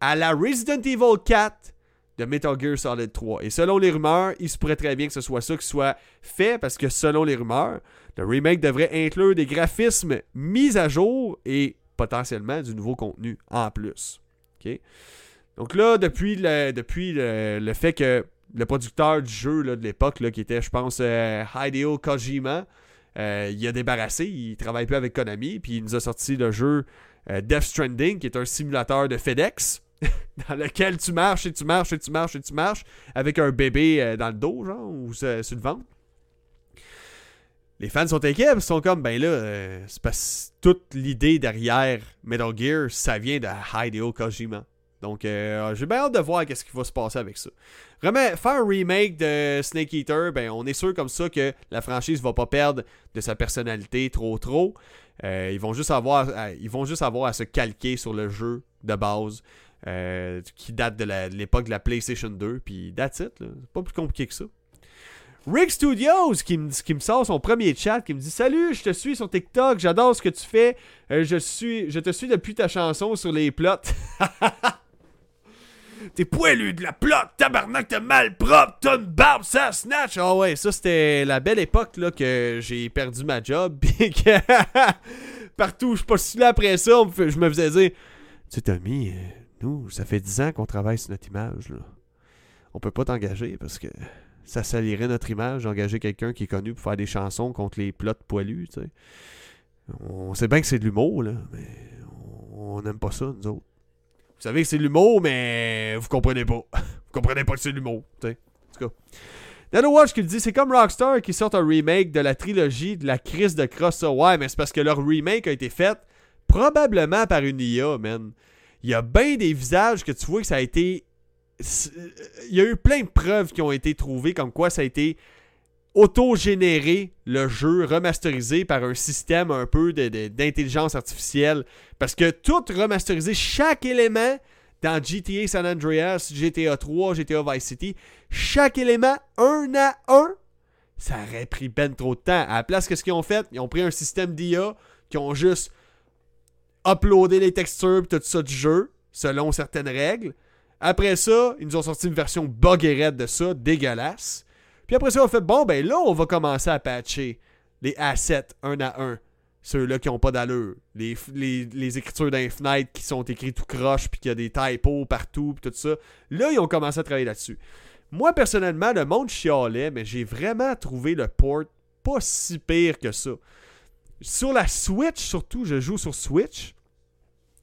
à la Resident Evil 4 de Metal Gear Solid 3. Et selon les rumeurs, il se pourrait très bien que ce soit ça qui soit fait parce que selon les rumeurs, le remake devrait inclure des graphismes mis à jour et potentiellement du nouveau contenu en plus. Donc là, depuis le, depuis le, fait que le producteur du jeu de l'époque, qui était, je pense, euh, Hideo Kojima, euh, il a débarrassé, il travaille plus avec Konami, puis il nous a sorti le jeu euh, Death Stranding, qui est un simulateur de FedEx, dans lequel tu marches et tu marches et tu marches et tu marches, avec un bébé dans le dos, genre, ou sur le ventre les fans sont inquiets, ils sont comme, ben là, euh, c'est parce que toute l'idée derrière Metal Gear, ça vient de Hideo Kojima. Donc, euh, j'ai bien hâte de voir qu'est-ce qui va se passer avec ça. Faire un remake de Snake Eater, ben, on est sûr comme ça que la franchise va pas perdre de sa personnalité trop trop. Euh, ils, vont juste avoir, ils vont juste avoir à se calquer sur le jeu de base qui date de l'époque de, la PlayStation 2. Puis, that's it. C'est pas plus compliqué que ça. Rick Studios qui me, sort son premier chat, qui me dit Salut, je te suis sur TikTok, j'adore ce que tu fais. Euh, je, suis, je te suis depuis ta chanson sur les plots. T'es poilu de la plotte, tabarnak, t'es mal propre, t'as une barbe, ça snatch. Ah ouais, ça c'était la belle époque là que j'ai perdu ma job. Puis que partout où je postulais après ça, je me faisais dire Tu sais, Tommy, euh, nous, ça fait 10 ans qu'on travaille sur notre image. Là. On peut pas t'engager parce que ça salirait notre image d'engager quelqu'un qui est connu pour faire des chansons contre les plots poilus, tu sais. On sait bien que c'est de l'humour, là, mais on n'aime pas ça, nous autres. Vous savez que c'est de l'humour, mais vous comprenez pas. vous comprenez pas que c'est de l'humour. En tout cas. Nano Watch qui le dit, c'est comme Rockstar qui sort un remake de la trilogie de la crise de Cross. Ouais, mais c'est parce que leur remake a été fait probablement par une IA, man. Il y a bien des visages que tu vois que ça a été il y a eu plein de preuves qui ont été trouvées comme quoi ça a été auto-généré le jeu remasterisé par un système un peu d'intelligence artificielle. Parce que tout remasterisé, chaque élément dans GTA San Andreas, GTA 3, GTA Vice City, chaque élément un à un, ça aurait pris ben trop de temps. À la place, qu'est-ce qu'ils ont fait? Ils ont pris un système d'IA qui ont juste uploadé les textures et tout ça du jeu, selon certaines règles. Après ça, ils nous ont sorti une version bug de ça, dégueulasse. Puis après ça, on fait bon, ben là, on va commencer à patcher les assets un à un. Ceux-là qui n'ont pas d'allure. Les, les, écritures d'Infinite qui sont écrites tout croche, puis qu'il y a des typos partout, puis tout ça. Là, ils ont commencé à travailler là-dessus. Moi, personnellement, le monde chialait, mais j'ai vraiment trouvé le port pas si pire que ça. Sur la Switch, surtout, je joue sur Switch.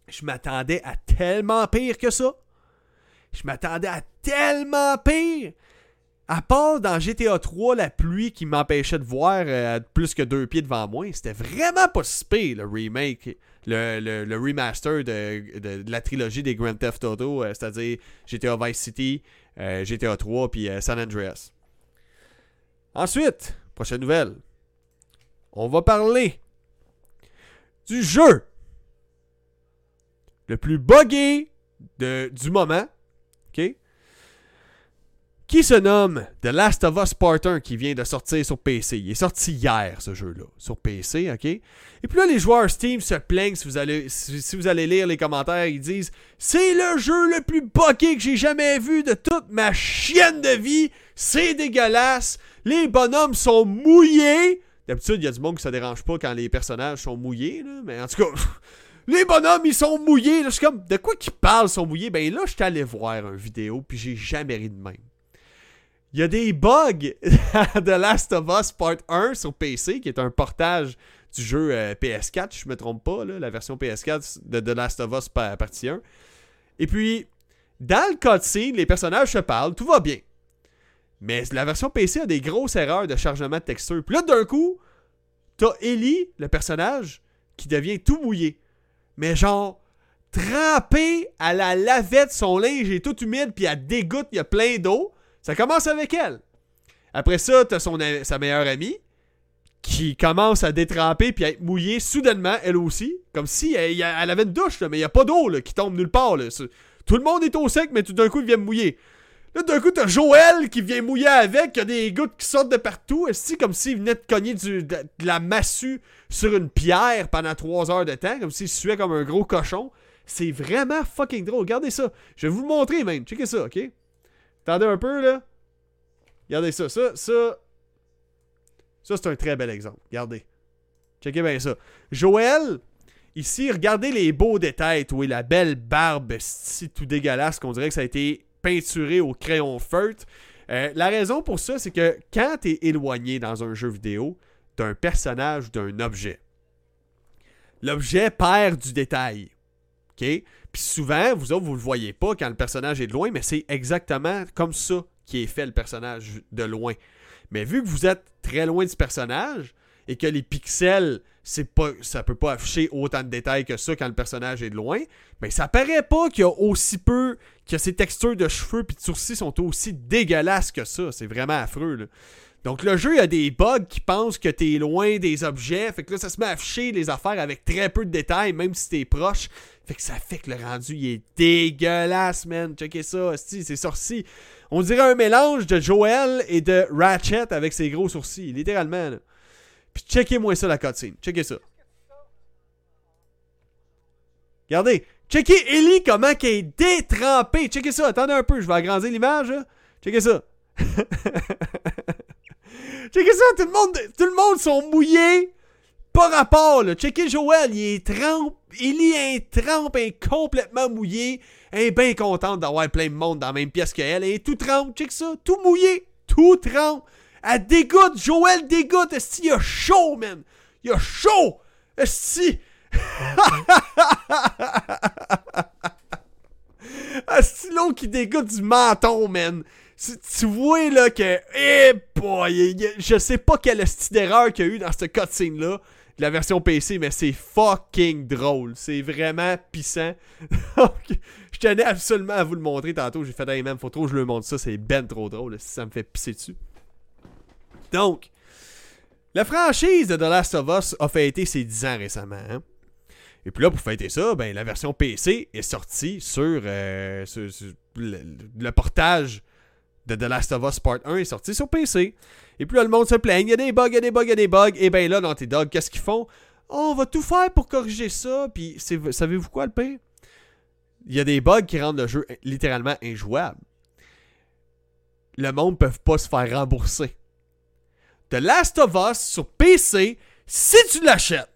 Je m'attendais à tellement pire que ça. Je m'attendais à tellement pire. À part dans GTA 3, la pluie qui m'empêchait de voir euh, plus que deux pieds devant moi, c'était vraiment pas si pire le remake, le, remaster de, la trilogie des Grand Theft Auto, euh, c'est-à-dire GTA Vice City, euh, GTA 3 puis San Andreas. Ensuite, prochaine nouvelle. On va parler du jeu le plus buggé de, du moment qui se nomme The Last of Us Part 1 qui vient de sortir sur PC. Il est sorti hier ce jeu-là sur PC, ok? Et puis là, les joueurs Steam se plaignent si vous allez, lire les commentaires, ils disent C'est le jeu le plus bucké que j'ai jamais vu de toute ma chienne de vie, c'est dégueulasse, les bonhommes sont mouillés. D'habitude, il y a du monde qui se dérange pas quand les personnages sont mouillés, là, mais en tout cas. Les bonhommes, ils sont mouillés. je suis comme, de quoi qu'ils parlent, sont mouillés? Ben là, je suis allé voir une vidéo, puis j'ai jamais ri de même. Il y a des bugs de Last of Us Part 1 sur PC, qui est un portage du jeu euh, PS4, je me trompe pas, la version PS4 de The Last of Us partie 1. Et puis, dans le cutscene, les personnages se parlent, tout va bien. Mais la version PC a des grosses erreurs de chargement de texture. Puis là, d'un coup, t'as Ellie, le personnage, qui devient tout mouillé. Mais genre, trempé à la lavette, son linge est tout humide, puis elle dégoûte, il y a plein d'eau. Ça commence avec elle. Après ça, t'as son, sa meilleure amie qui commence à détremper puis à être mouillée soudainement, elle aussi. Comme si elle, avait une douche, mais il n'y a pas d'eau qui tombe nulle part. Tout le monde est au sec, mais tout d'un coup, il vient mouiller. Là, d'un coup, t'as Joël qui vient mouiller avec, qui a des gouttes qui sortent de partout. C'est comme s'il venait de cogner de, la massue sur une pierre pendant trois heures de temps, comme s'il suait comme un gros cochon. C'est vraiment fucking drôle. Regardez ça. Je vais vous le montrer même. Checkez ça, ok? Attendez un peu, là. Regardez ça. Ça, ça. Ça, c'est un très bel exemple. Regardez. Checkez bien ça. Joël, ici, regardez les beaux détails, oui, la belle barbe, si tout dégueulasse, qu'on dirait que ça a été peinturé au crayon feutre. Euh, la raison pour ça, c'est que quand tu es éloigné dans un jeu vidéo d'un personnage ou d'un objet, l'objet perd du détail. OK? Puis souvent, vous autres, vous le voyez pas quand le personnage est de loin, mais c'est exactement comme ça qui est fait le personnage de loin. Mais vu que vous êtes très loin du personnage et que les pixels, c'est pas, ça peut pas afficher autant de détails que ça quand le personnage est de loin, mais ça paraît pas qu'il y a aussi peu, que ces textures de cheveux puis de sourcils sont aussi dégueulasses que ça. C'est vraiment affreux. Donc le jeu, il y a des bugs qui pensent que t'es loin des objets. Fait que là, ça se met à afficher les affaires avec très peu de détails, même si t'es proche. Fait que ça fait que le rendu, il est dégueulasse, man. Checkez ça, c'est sorci. On dirait un mélange de Joel et de Ratchet avec ses gros sourcils, littéralement. Puis checkez-moi ça, la cutscene. Checkez ça. Regardez. Checkez Ellie comment qu'elle est détrempée. Checkez ça. Attendez un peu. Je vais agrandir l'image. Checkez ça. checkez ça. Tout le monde, tout le monde sont mouillés. Pas rapport, là. Checkez Joël, il est trempe. Ellie est trempe, elle est complètement mouillée. Elle est bien contente d'avoir plein de monde dans la même pièce qu'elle. Elle est tout trempe, check ça. Tout mouillé. Tout trempe. Elle dégoûte. Joël dégoûte. Est-ce qu'il a chaud, man? Il a chaud. Est-ce l'autre qui dégoûte du menton, man? Tu vois là que. Eh boy! Je sais pas quelle style d'erreur qu'il y a eu dans cette cutscene-là la version PC, mais c'est fucking drôle. C'est vraiment pissant. je tenais absolument à vous le montrer tantôt. J'ai fait dans les mêmes photos, je le montre ça. C'est ben trop drôle. Ça me fait pisser dessus. Donc, la franchise de The Last of Us a fêté ses 10 ans récemment. Hein. Et puis là, pour fêter ça, ben, la version PC est sortie sur, euh, le, portage de The Last of Us Part 1 est sorti sur PC. Et puis là, le monde se plaint. Il y a des bugs, il y a des bugs, il y a des bugs. Et bien là, dans tes dogs, qu'est-ce qu'ils font? on va tout faire pour corriger ça. Puis savez-vous quoi le pire? Il y a des bugs qui rendent le jeu littéralement injouable. Le monde ne peut pas se faire rembourser. The Last of Us sur PC, si tu l'achètes,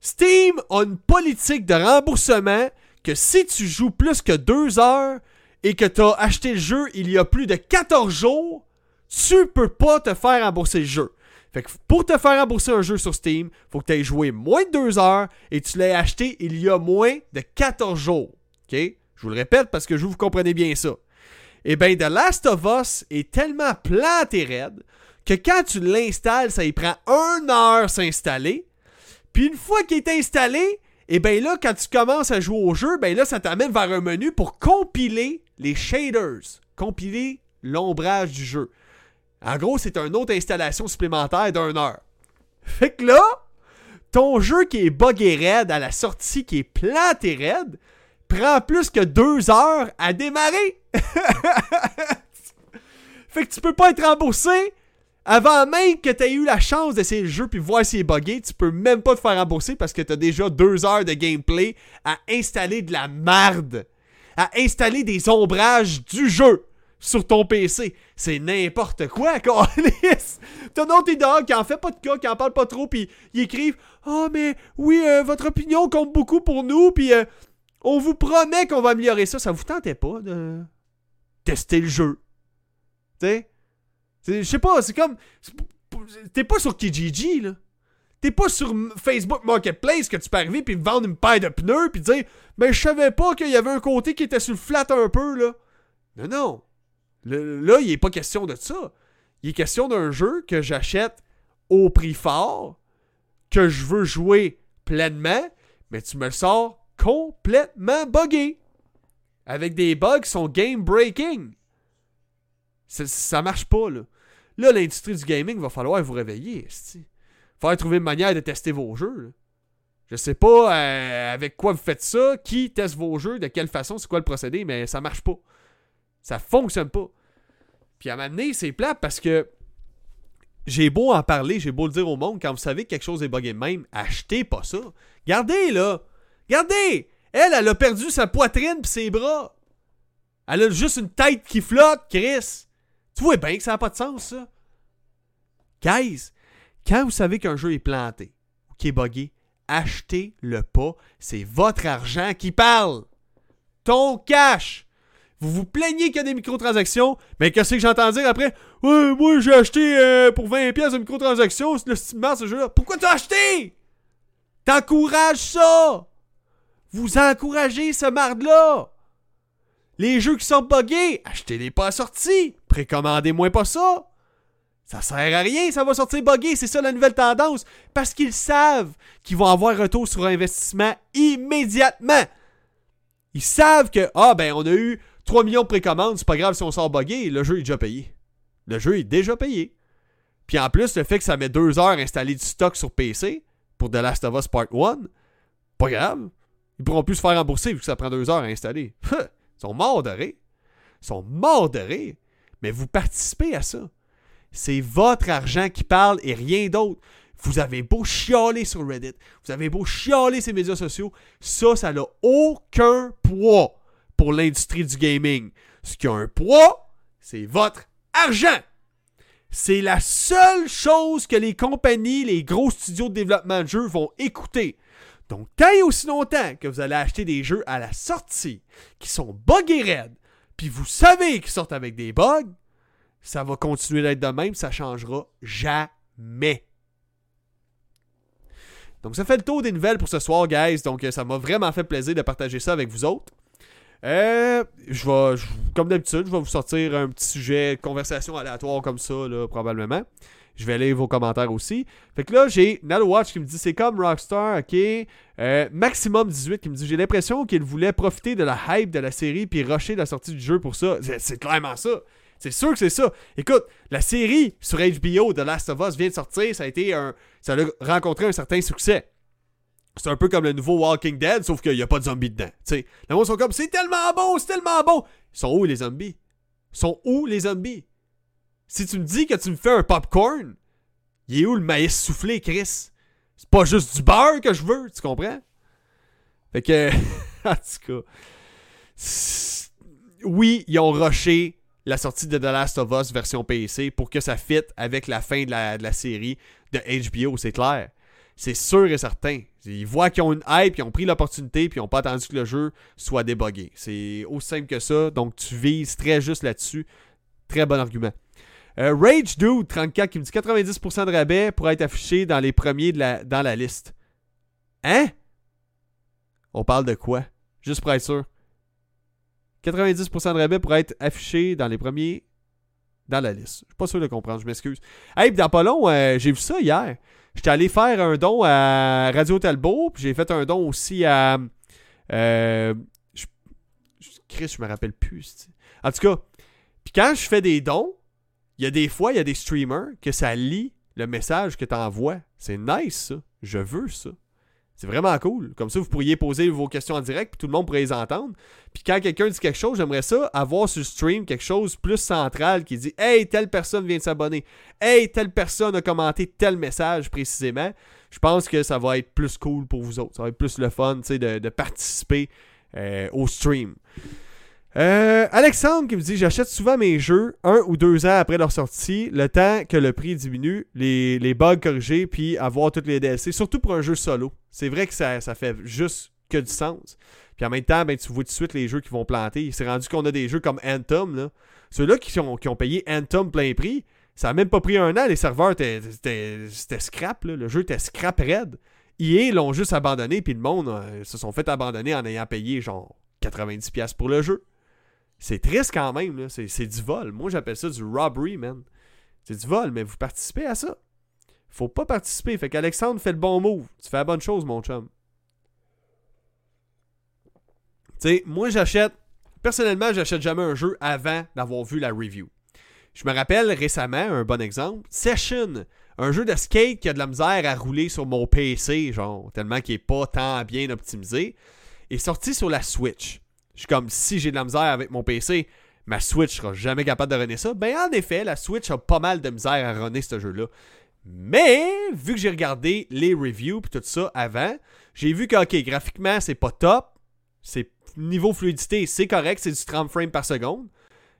Steam a une politique de remboursement que si tu joues plus que deux heures et que tu as acheté le jeu il y a plus de 14 jours, tu peux pas te faire rembourser le jeu. Fait que pour te faire rembourser un jeu sur Steam, faut que tu aies joué moins de 2 heures et tu l'aies acheté il y a moins de 14 jours. OK? Je vous le répète parce que je vous comprenez bien ça. Et eh bien, The Last of Us est tellement planté raide que quand tu l'installes, ça y prend 1 heure s'installer. Puis une fois qu'il est installé, et eh bien là, quand tu commences à jouer au jeu, ben là, ça t'amène vers un menu pour compiler les shaders, compiler l'ombrage du jeu. En gros, c'est une autre installation supplémentaire d'une heure. Fait que là, ton jeu qui est buggé raide à la sortie, qui est planté raide, prend plus que deux heures à démarrer. Fait que tu peux pas être remboursé avant même que tu aies eu la chance d'essayer le jeu puis voir s'il est buggé. Tu peux même pas te faire rembourser parce que tu as déjà deux heures de gameplay à installer de la merde. À installer des ombrages du jeu sur ton PC. C'est n'importe quoi, Carlis! T'as Naughty Dog qui en fait pas de cas, qui en parle pas trop, puis ils écrivent « Ah, oh, mais oui, euh, votre opinion compte beaucoup pour nous, puis euh, on vous promet qu'on va améliorer ça. » Ça vous tentait pas de tester le jeu? Tu sais? Je sais pas, c'est comme... T'es pas sur Kijiji, là. T'es pas sur Facebook Marketplace que tu peux arriver puis vendre une paire de pneus puis dire « Mais je savais pas qu'il y avait un côté qui était sur le flat un peu, là. » Non, non là, il n'est pas question de ça. Il est question d'un jeu que j'achète au prix fort, que je veux jouer pleinement, mais tu me le sors complètement buggé. Avec des bugs qui sont game breaking. Ça, marche pas, là. Là, l'industrie du gaming va falloir vous réveiller. Il falloir trouver une manière de tester vos jeux. Là. Je sais pas euh, avec quoi vous faites ça, qui teste vos jeux, de quelle façon, c'est quoi le procédé, mais ça marche pas. Ça fonctionne pas. Puis à donné, c'est plat parce que j'ai beau en parler, j'ai beau le dire au monde, quand vous savez que quelque chose est buggé même, achetez pas ça. Gardez, là. Gardez. Elle, elle a perdu sa poitrine pis ses bras. Elle a juste une tête qui flotte, Chris. Tu vois bien que ça n'a pas de sens, ça. Guys, quand vous savez qu'un jeu est planté ou qu'il est buggé, achetez-le pas. C'est votre argent qui parle. Ton cash. Vous vous plaignez qu'il y a des microtransactions, mais qu'est-ce que j'entends dire après? Moi j'ai acheté euh, pour 20$ de microtransactions, c'est le ce jeu-là. Pourquoi t'as acheté? T'encourages ça! Vous encouragez ce marde-là! Les jeux qui sont buggés, achetez-les pas à sortie! Précommandez-moi pas ça! Ça sert à rien, ça va sortir buggé, c'est ça la nouvelle tendance. Parce qu'ils savent qu'ils vont avoir retour sur investissement immédiatement. Ils savent que, ah ben, on a eu 3 millions de précommandes, c'est pas grave si on sort buggé, le jeu est déjà payé. Le jeu est déjà payé. Puis en plus, le fait que ça met 2 heures à installer du stock sur PC pour The Last of Us Part 1, pas grave. Ils pourront plus se faire rembourser vu que ça prend 2 heures à installer. Ils sont morts de rire. Ils sont morts de rire. Mais vous participez à ça. C'est votre argent qui parle et rien d'autre. Vous avez beau chialer sur Reddit, vous avez beau chialer ces médias sociaux, ça, ça n'a aucun poids pour l'industrie du gaming. Ce qui a un poids, c'est votre argent. C'est la seule chose que les compagnies, les gros studios de développement de jeux vont écouter. Donc, tant et aussi longtemps que vous allez acheter des jeux à la sortie qui sont buggés raides, puis vous savez qu'ils sortent avec des bugs, ça va continuer d'être de même, ça changera jamais. Donc, ça fait le tour des nouvelles pour ce soir, guys. Donc, ça m'a vraiment fait plaisir de partager ça avec vous autres. Euh, je vais, comme d'habitude, je vais vous sortir un petit sujet de conversation aléatoire comme ça, là, probablement. Je vais lire vos commentaires aussi. Fait que là, j'ai Watch qui me dit c'est comme Rockstar, ok. Euh, Maximum 18 qui me dit j'ai l'impression qu'il voulait profiter de la hype de la série puis rusher la sortie du jeu pour ça. C'est clairement ça. C'est sûr que c'est ça. Écoute, la série sur HBO de Last of Us vient de sortir, ça a été un. Ça a rencontré un certain succès. C'est un peu comme le nouveau Walking Dead, sauf qu'il n'y a pas de zombies dedans. sais. Les gens sont comme c'est tellement bon, c'est tellement bon. Ils sont où les zombies? Ils sont où les zombies? Si tu me dis que tu me fais un popcorn, il est où le maïs soufflé, Chris? C'est pas juste du beurre que je veux, tu comprends? Fait que, en tout cas, oui, ils ont rushé la sortie de The Last of Us version PC pour que ça fitte avec la fin de la, série de HBO, c'est clair. C'est sûr et certain. Ils voient qu'ils ont une hype, ils ont pris l'opportunité, puis ils n'ont pas attendu que le jeu soit débugué. C'est aussi simple que ça. Donc tu vises très juste là-dessus. Très bon argument. Euh, Rage Dude 34 qui me dit 90% de rabais pour être affiché dans les premiers de la, dans la liste. Hein? On parle de quoi? Juste pour être sûr. 90% de rabais pour être affiché dans les premiers dans la liste. Je suis pas sûr de comprendre, je m'excuse. Hey, dans pas long, euh, j'ai vu ça hier. J'étais allé faire un don à Radio Talbot, puis j'ai fait un don aussi à. Euh, je, Chris, je me rappelle plus. En tout cas, puis quand je fais des dons, il y a des fois, il y a des streamers que ça lit le message que tu envoies. C'est nice, ça. Je veux ça. C'est vraiment cool. Comme ça, vous pourriez poser vos questions en direct, puis tout le monde pourrait les entendre. Puis quand quelqu'un dit quelque chose, j'aimerais ça avoir sur stream quelque chose plus central qui dit Hey, telle personne vient de s'abonner. Hey, telle personne a commenté tel message précisément. Je pense que ça va être plus cool pour vous autres. Ça va être plus le fun de, de participer euh, au stream. Euh, Alexandre qui me dit J'achète souvent mes jeux un ou deux ans après leur sortie, le temps que le prix diminue, les, les bugs corrigés, puis avoir toutes les DLC. Surtout pour un jeu solo. C'est vrai que ça, ça fait juste que du sens. Puis en même temps, ben, tu vois tout de suite les jeux qui vont planter. Il s'est rendu qu'on a des jeux comme Anthem. Ceux-là qui ont, qui ont payé Anthem plein prix, ça a même pas pris un an. Les serveurs étaient scrap. Le jeu était scrap red. EA l'ont juste abandonné, puis le monde euh, se sont fait abandonner en ayant payé genre 90$ pour le jeu. C'est triste quand même, c'est du vol. Moi, j'appelle ça du robbery, man. C'est du vol, mais vous participez à ça. Faut pas participer. Fait qu'Alexandre fait le bon move. Tu fais la bonne chose, mon chum. Tu sais, moi, j'achète. Personnellement, j'achète jamais un jeu avant d'avoir vu la review. Je me rappelle récemment, un bon exemple, Session, un jeu de skate qui a de la misère à rouler sur mon PC, genre, tellement qu'il est pas tant bien optimisé, est sorti sur la Switch. Je suis comme, si j'ai de la misère avec mon PC, ma Switch sera jamais capable de runner ça. Ben, en effet, la Switch a pas mal de misère à runner ce jeu-là. Mais, vu que j'ai regardé les reviews et tout ça avant, j'ai vu que, ok, graphiquement, c'est pas top. C'est niveau fluidité, c'est correct, c'est du 30 frames par seconde.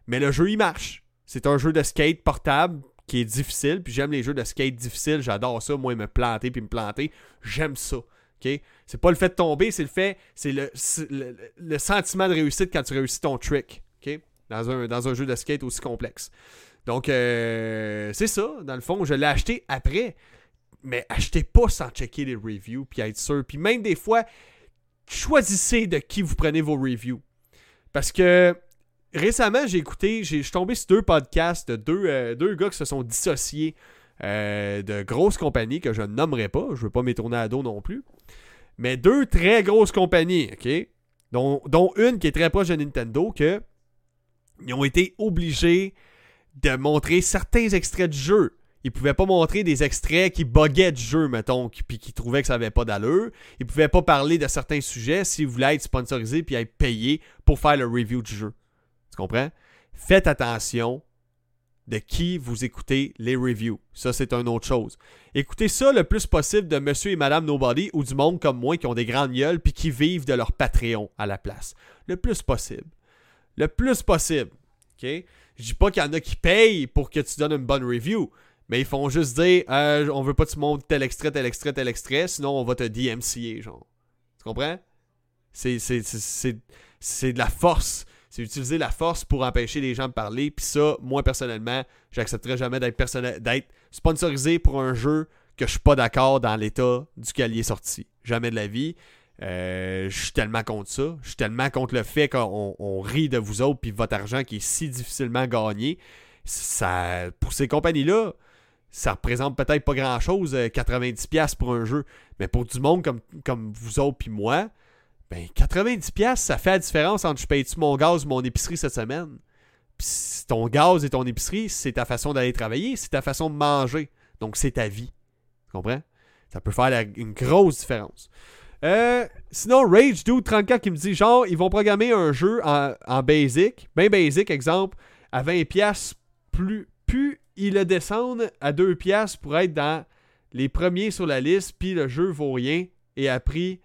Mais le jeu, il marche. C'est un jeu de skate portable qui est difficile. Puis j'aime les jeux de skate difficiles. J'adore ça. Moi, me planter puis me planter. J'aime ça. C'est pas le fait de tomber, c'est le fait, c'est le, le, sentiment de réussite quand tu réussis ton trick. Dans, un, dans un jeu de skate aussi complexe. Donc, euh, c'est ça. Dans le fond, je l'ai acheté après. Mais achetez pas sans checker les reviews puis être sûr. Puis même des fois, choisissez de qui vous prenez vos reviews. Parce que récemment, j'ai écouté, je suis tombé sur deux podcasts de deux, euh, deux gars qui se sont dissociés euh, de grosses compagnies que je ne nommerai pas. Je ne veux pas m'étourner à dos non plus. Mais deux très grosses compagnies, OK? Dont, une qui est très proche de Nintendo, que ils ont été obligés de montrer certains extraits du jeu. Ils pouvaient pas montrer des extraits qui buguaient du jeu, mettons, puis qui trouvaient que ça avait pas d'allure. Ils pouvaient pas parler de certains sujets s'ils voulaient être sponsorisés puis être payés pour faire le review du jeu. Tu comprends? Faites attention de qui vous écoutez les reviews. Ça, c'est une autre chose. Écoutez ça le plus possible de monsieur et madame Nobody ou du monde comme moi qui ont des grandes gueules puis qui vivent de leur Patreon à la place. Le plus possible. Le plus possible. OK? Je dis pas qu'il y en a qui payent pour que tu donnes une bonne review, mais ils font juste dire euh, on veut pas que tu montes tel extrait, tel extrait, tel extrait, sinon on va te DMCA, genre. Tu comprends? C'est, de la force c'est utiliser la force pour empêcher les gens de parler. Puis ça, moi personnellement, j'accepterais jamais d'être sponsorisé pour un jeu que je suis pas d'accord dans l'état duquel il est sorti. Jamais de la vie. Euh, je suis tellement contre ça. Je suis tellement contre le fait qu'on rit de vous autres puis votre argent qui est si difficilement gagné. Ça, pour ces compagnies-là, ça représente peut-être pas grand-chose, 90$ euh, pour un jeu. Mais pour du monde comme, comme vous autres puis moi, ben, 90$, ça fait la différence entre je paye-tu mon gaz ou mon épicerie cette semaine? Puis ton gaz et ton épicerie, c'est ta façon d'aller travailler, c'est ta façon de manger. Donc, c'est ta vie. Tu comprends? Ça peut faire une grosse différence. Euh, sinon, Rage Dude 34 qui me dit genre, ils vont programmer un jeu en, basic, bien basic, exemple, à 20$, plus, plus ils le descendent à 2$ pour être dans les premiers sur la liste, puis le jeu vaut rien et a pris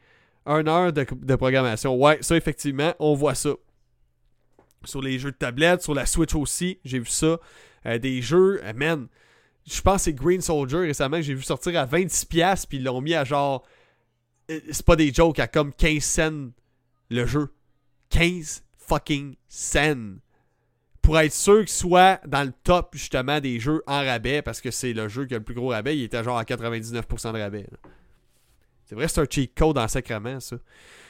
un heure de, programmation. Ouais, ça, effectivement, on voit ça. Sur les jeux de tablette, sur la Switch aussi, j'ai vu ça. Euh, des jeux, euh, man, je pense que c'est Green Soldier récemment j'ai vu sortir à 26$, puis ils l'ont mis à genre. Euh, c'est pas des jokes, à comme 15 cents le jeu. 15 fucking cents. Pour être sûr qu'il soit dans le top justement des jeux en rabais, parce que c'est le jeu qui a le plus gros rabais, il était genre à 99% de rabais. C'est vrai, c'est un cheat code en sacrament, ça.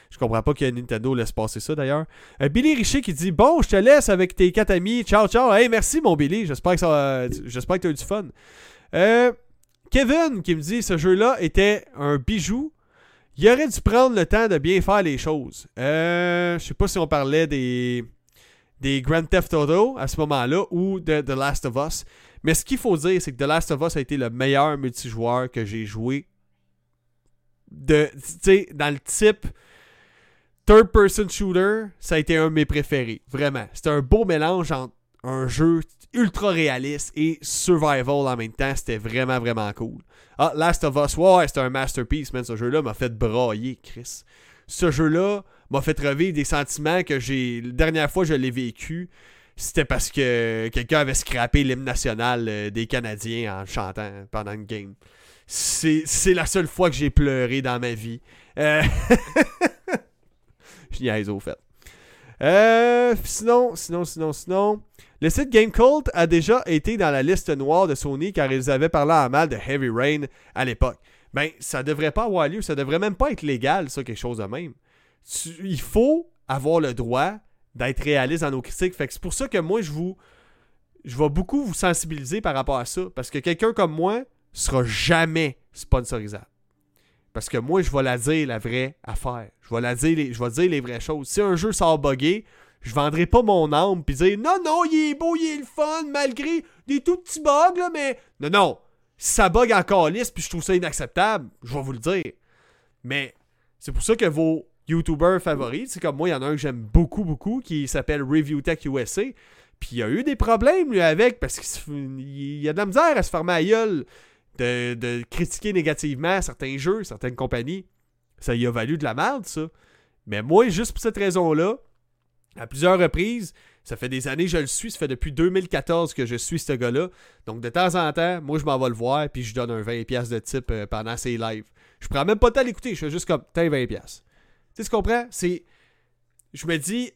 Je comprends pas que Nintendo laisse passer ça d'ailleurs. Euh, Billy Richer qui dit Bon, je te laisse avec tes quatre amis. Ciao, ciao. Hey, merci mon Billy. J'espère que ça as eu du fun. Euh, Kevin qui me dit Ce jeu-là était un bijou. Il aurait dû prendre le temps de bien faire les choses. Euh, je sais pas si on parlait des, des Grand Theft Auto à ce moment-là ou de The Last of Us. Mais ce qu'il faut dire, c'est que The Last of Us a été le meilleur multijoueur que j'ai joué de. Dans le type third-person shooter, ça a été un de mes préférés. Vraiment. C'était un beau mélange entre un jeu ultra réaliste et survival en même temps. C'était vraiment, vraiment cool. Ah, Last of Us, ouais, c'était un masterpiece, man. Ce jeu-là m'a fait brailler, Chris. Ce jeu-là m'a fait revivre des sentiments que j'ai. La dernière fois que je l'ai vécu, c'était parce que quelqu'un avait scrappé l'hymne national euh, des Canadiens en chantant pendant une game. C'est la seule fois que j'ai pleuré dans ma vie. Euh... je niaise au fait. Euh, sinon, sinon, sinon, sinon. Le site GameCult a déjà été dans la liste noire de Sony car ils avaient parlé à mal de Heavy Rain à l'époque. Ben, ça devrait pas avoir lieu, ça devrait même pas être légal, ça, quelque chose de même. il faut avoir le droit d'être réaliste dans nos critiques. Fait c'est pour ça que moi, je vous. Je vais beaucoup vous sensibiliser par rapport à ça. Parce que quelqu'un comme moi sera jamais sponsorisable. Parce que moi, je vais la dire la vraie affaire. Je vais la dire les, je vais dire les vraies choses. Si un jeu sort buggé, je vendrai pas mon âme puis dire non, non, il est beau, il est le fun, malgré des tout petits bugs, là, mais. Non, non. Si ça bug en liste puis je trouve ça inacceptable, je vais vous le dire. Mais c'est pour ça que vos YouTubers favoris, c'est comme moi, il y en a un que j'aime beaucoup, beaucoup, qui s'appelle Review Tech USA. Puis il y a eu des problèmes, lui, avec, parce qu'il y a de la misère à se fermer à gueule de, critiquer négativement certains jeux, certaines compagnies. Ça y a valu de la merde, ça. Mais moi, juste pour cette raison-là, à plusieurs reprises, ça fait des années que je le suis, ça fait depuis 2014 que je suis ce gars-là. Donc de temps en temps, moi je m'en vais le voir, puis je donne un 20$ de type euh, pendant ses lives. Je prends même pas le temps d'écouter, je fais juste comme, t'as 20$. Tu sais, tu comprends? C'est. Je me dis,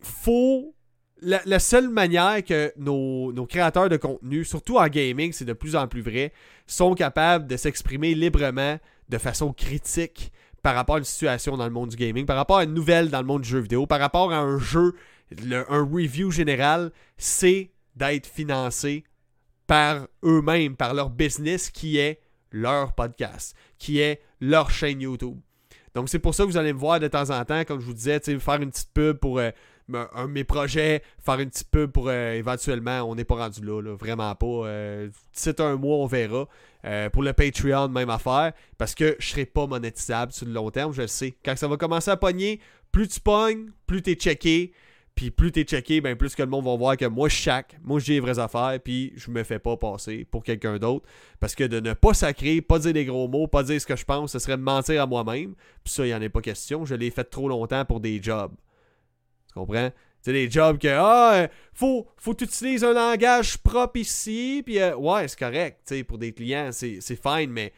faut la, seule manière que nos, créateurs de contenu, surtout en gaming, c'est de plus en plus vrai, sont capables de s'exprimer librement, de façon critique, par rapport à une situation dans le monde du gaming, par rapport à une nouvelle dans le monde du jeu vidéo, par rapport à un jeu, un review général, c'est d'être financé par eux-mêmes, par leur business qui est leur podcast, qui est leur chaîne YouTube. Donc c'est pour ça que vous allez me voir de temps en temps, comme je vous disais, faire une petite pub pour euh, un de mes projets, faire un petit peu pour euh, éventuellement, on n'est pas rendu là, vraiment pas. Euh, c'est un mois, on verra. Euh, pour le Patreon, même affaire, parce que je serai pas monétisable sur le long terme, je le sais. Quand ça va commencer à pogner, plus tu pognes, plus tu es checké. Puis plus tu es checké, ben plus que le monde va voir que moi je chaque, moi j'ai les vraies affaires, puis je me fais pas passer pour quelqu'un d'autre. Parce que de ne pas sacrer, pas dire des gros mots, pas dire ce que je pense, ce serait mentir à moi-même. Puis ça, il n'y en a pas question. Je l'ai fait trop longtemps pour des jobs. Tu comprends? C'est des jobs que, ah, euh, faut, faut utiliser un langage propre ici, puis euh, ouais, c'est correct, tu sais, pour des clients, c'est fine, mais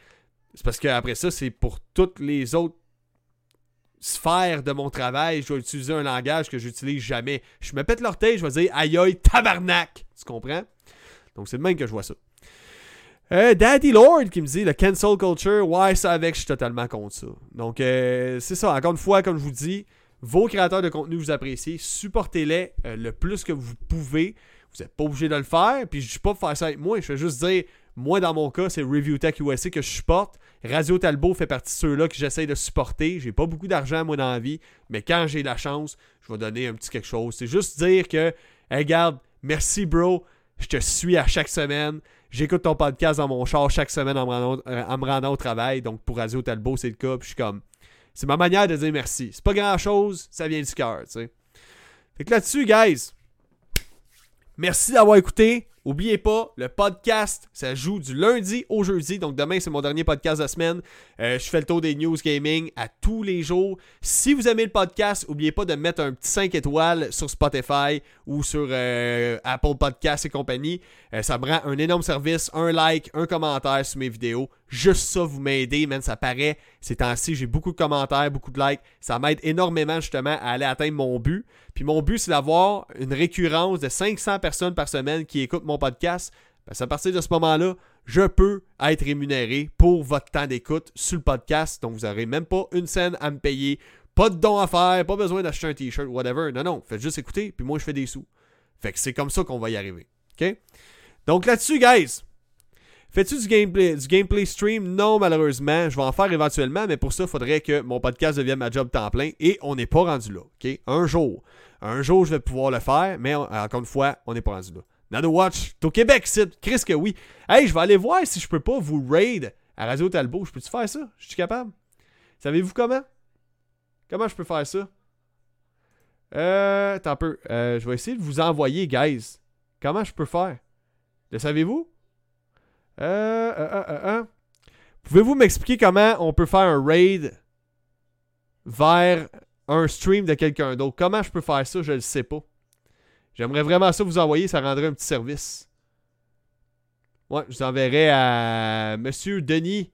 c'est parce qu'après ça, c'est pour toutes les autres sphères de mon travail, je dois utiliser un langage que j'utilise jamais. Je me pète l'orteil, je vais dire aïe aïe tabarnak. Tu comprends? Donc c'est le même que je vois ça. Euh, Daddy Lord qui me dit le cancel culture, ouais, ça avec, je suis totalement contre ça. Donc c'est ça, encore une fois, comme je vous dis, vos créateurs de contenu vous appréciez, supportez-les euh, le plus que vous pouvez. Vous n'êtes pas obligé de le faire. Puis je ne dis pas faire ça avec moi. Je vais juste dire, moi dans mon cas, c'est Review Tech USA que je supporte. Radio Talbot fait partie de ceux-là que j'essaie de supporter. J'ai pas beaucoup d'argent moi dans la vie, mais quand j'ai la chance, je vais donner un petit quelque chose. C'est juste dire que, regarde, merci bro, je te suis à chaque semaine. J'écoute ton podcast dans mon char chaque semaine en me rendant, euh, en me rendant au travail. Donc pour Radio Talbot, c'est le cas. Puis je suis comme, c'est ma manière de dire merci. C'est pas grand chose, ça vient du cœur, tu sais. Fait que là-dessus, guys, merci d'avoir écouté. Oubliez pas, le podcast, ça joue du lundi au jeudi. Donc demain, c'est mon dernier podcast de la semaine. Euh, je fais le tour des news gaming à tous les jours. Si vous aimez le podcast, n'oubliez pas de mettre un petit 5 étoiles sur Spotify ou sur euh, Apple Podcasts et compagnie. Euh, ça me rend un énorme service. Un like, un commentaire sur mes vidéos. Juste ça, vous m'aidez, man. Ça paraît. Ces temps-ci, j'ai beaucoup de commentaires, beaucoup de likes. Ça m'aide énormément justement à aller atteindre mon but. Puis mon but, c'est d'avoir une récurrence de 500 personnes par semaine qui écoutent mon podcast. Parce à partir de ce moment-là, je peux être rémunéré pour votre temps d'écoute sur le podcast. Donc, vous n'aurez même pas une scène à me payer. Pas de don à faire, pas besoin d'acheter un t-shirt, whatever. Non, non, faites juste écouter, puis moi, je fais des sous. Fait que c'est comme ça qu'on va y arriver. OK? Donc là-dessus, guys, Fais-tu du gameplay, du gameplay stream? Non, malheureusement. Je vais en faire éventuellement, mais pour ça, il faudrait que mon podcast devienne ma job temps plein. Et on n'est pas rendu là. OK? Un jour. Un jour, je vais pouvoir le faire, mais encore une fois, on n'est pas rendu là. Nano Watch, t'es au Québec, c'est Chris que oui. Hey, je vais aller voir si je peux pas vous raid à Radio Talbot. Je peux-tu faire ça? Je suis capable? Savez-vous comment? Comment je peux faire ça? Euh, attends un peu. Euh, je vais essayer de vous envoyer, guys. Comment je peux faire? Le savez-vous? Euh, euh, euh, euh, euh. Pouvez-vous m'expliquer comment on peut faire un raid vers un stream de quelqu'un d'autre? Comment je peux faire ça? Je le sais pas. J'aimerais vraiment ça vous envoyer, ça rendrait un petit service. Ouais, je vous enverrai à Monsieur Denis,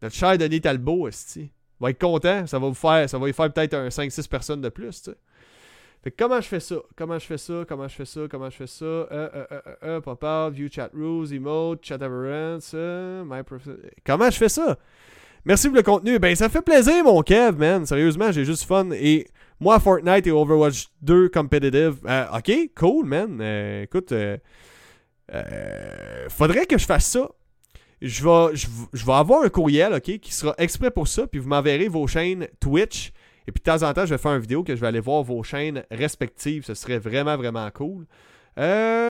notre cher Denis Talbot, esti. Va être content, ça va vous faire, ça va lui faire peut-être un 5-6 personnes de plus, tu sais. Fait que comment je fais ça? Comment je fais ça? Comment je fais ça? Comment je fais ça? Euh, euh, euh, euh, euh pop-out, view chat rules, emote, chat everence, euh, my Comment je fais ça? Merci pour le contenu. Ben, ça fait plaisir, mon Kev, man. Sérieusement, j'ai juste fun. Et moi, Fortnite et Overwatch 2 competitive. euh, ok, cool, man. Euh, écoute, euh, euh, faudrait que je fasse ça. Je vais, je, je vais avoir un courriel, ok, qui sera exprès pour ça. Puis vous m'enverrez vos chaînes Twitch. Et puis de temps en temps, je vais faire une vidéo que je vais aller voir vos chaînes respectives. Ce serait vraiment, vraiment cool. Euh.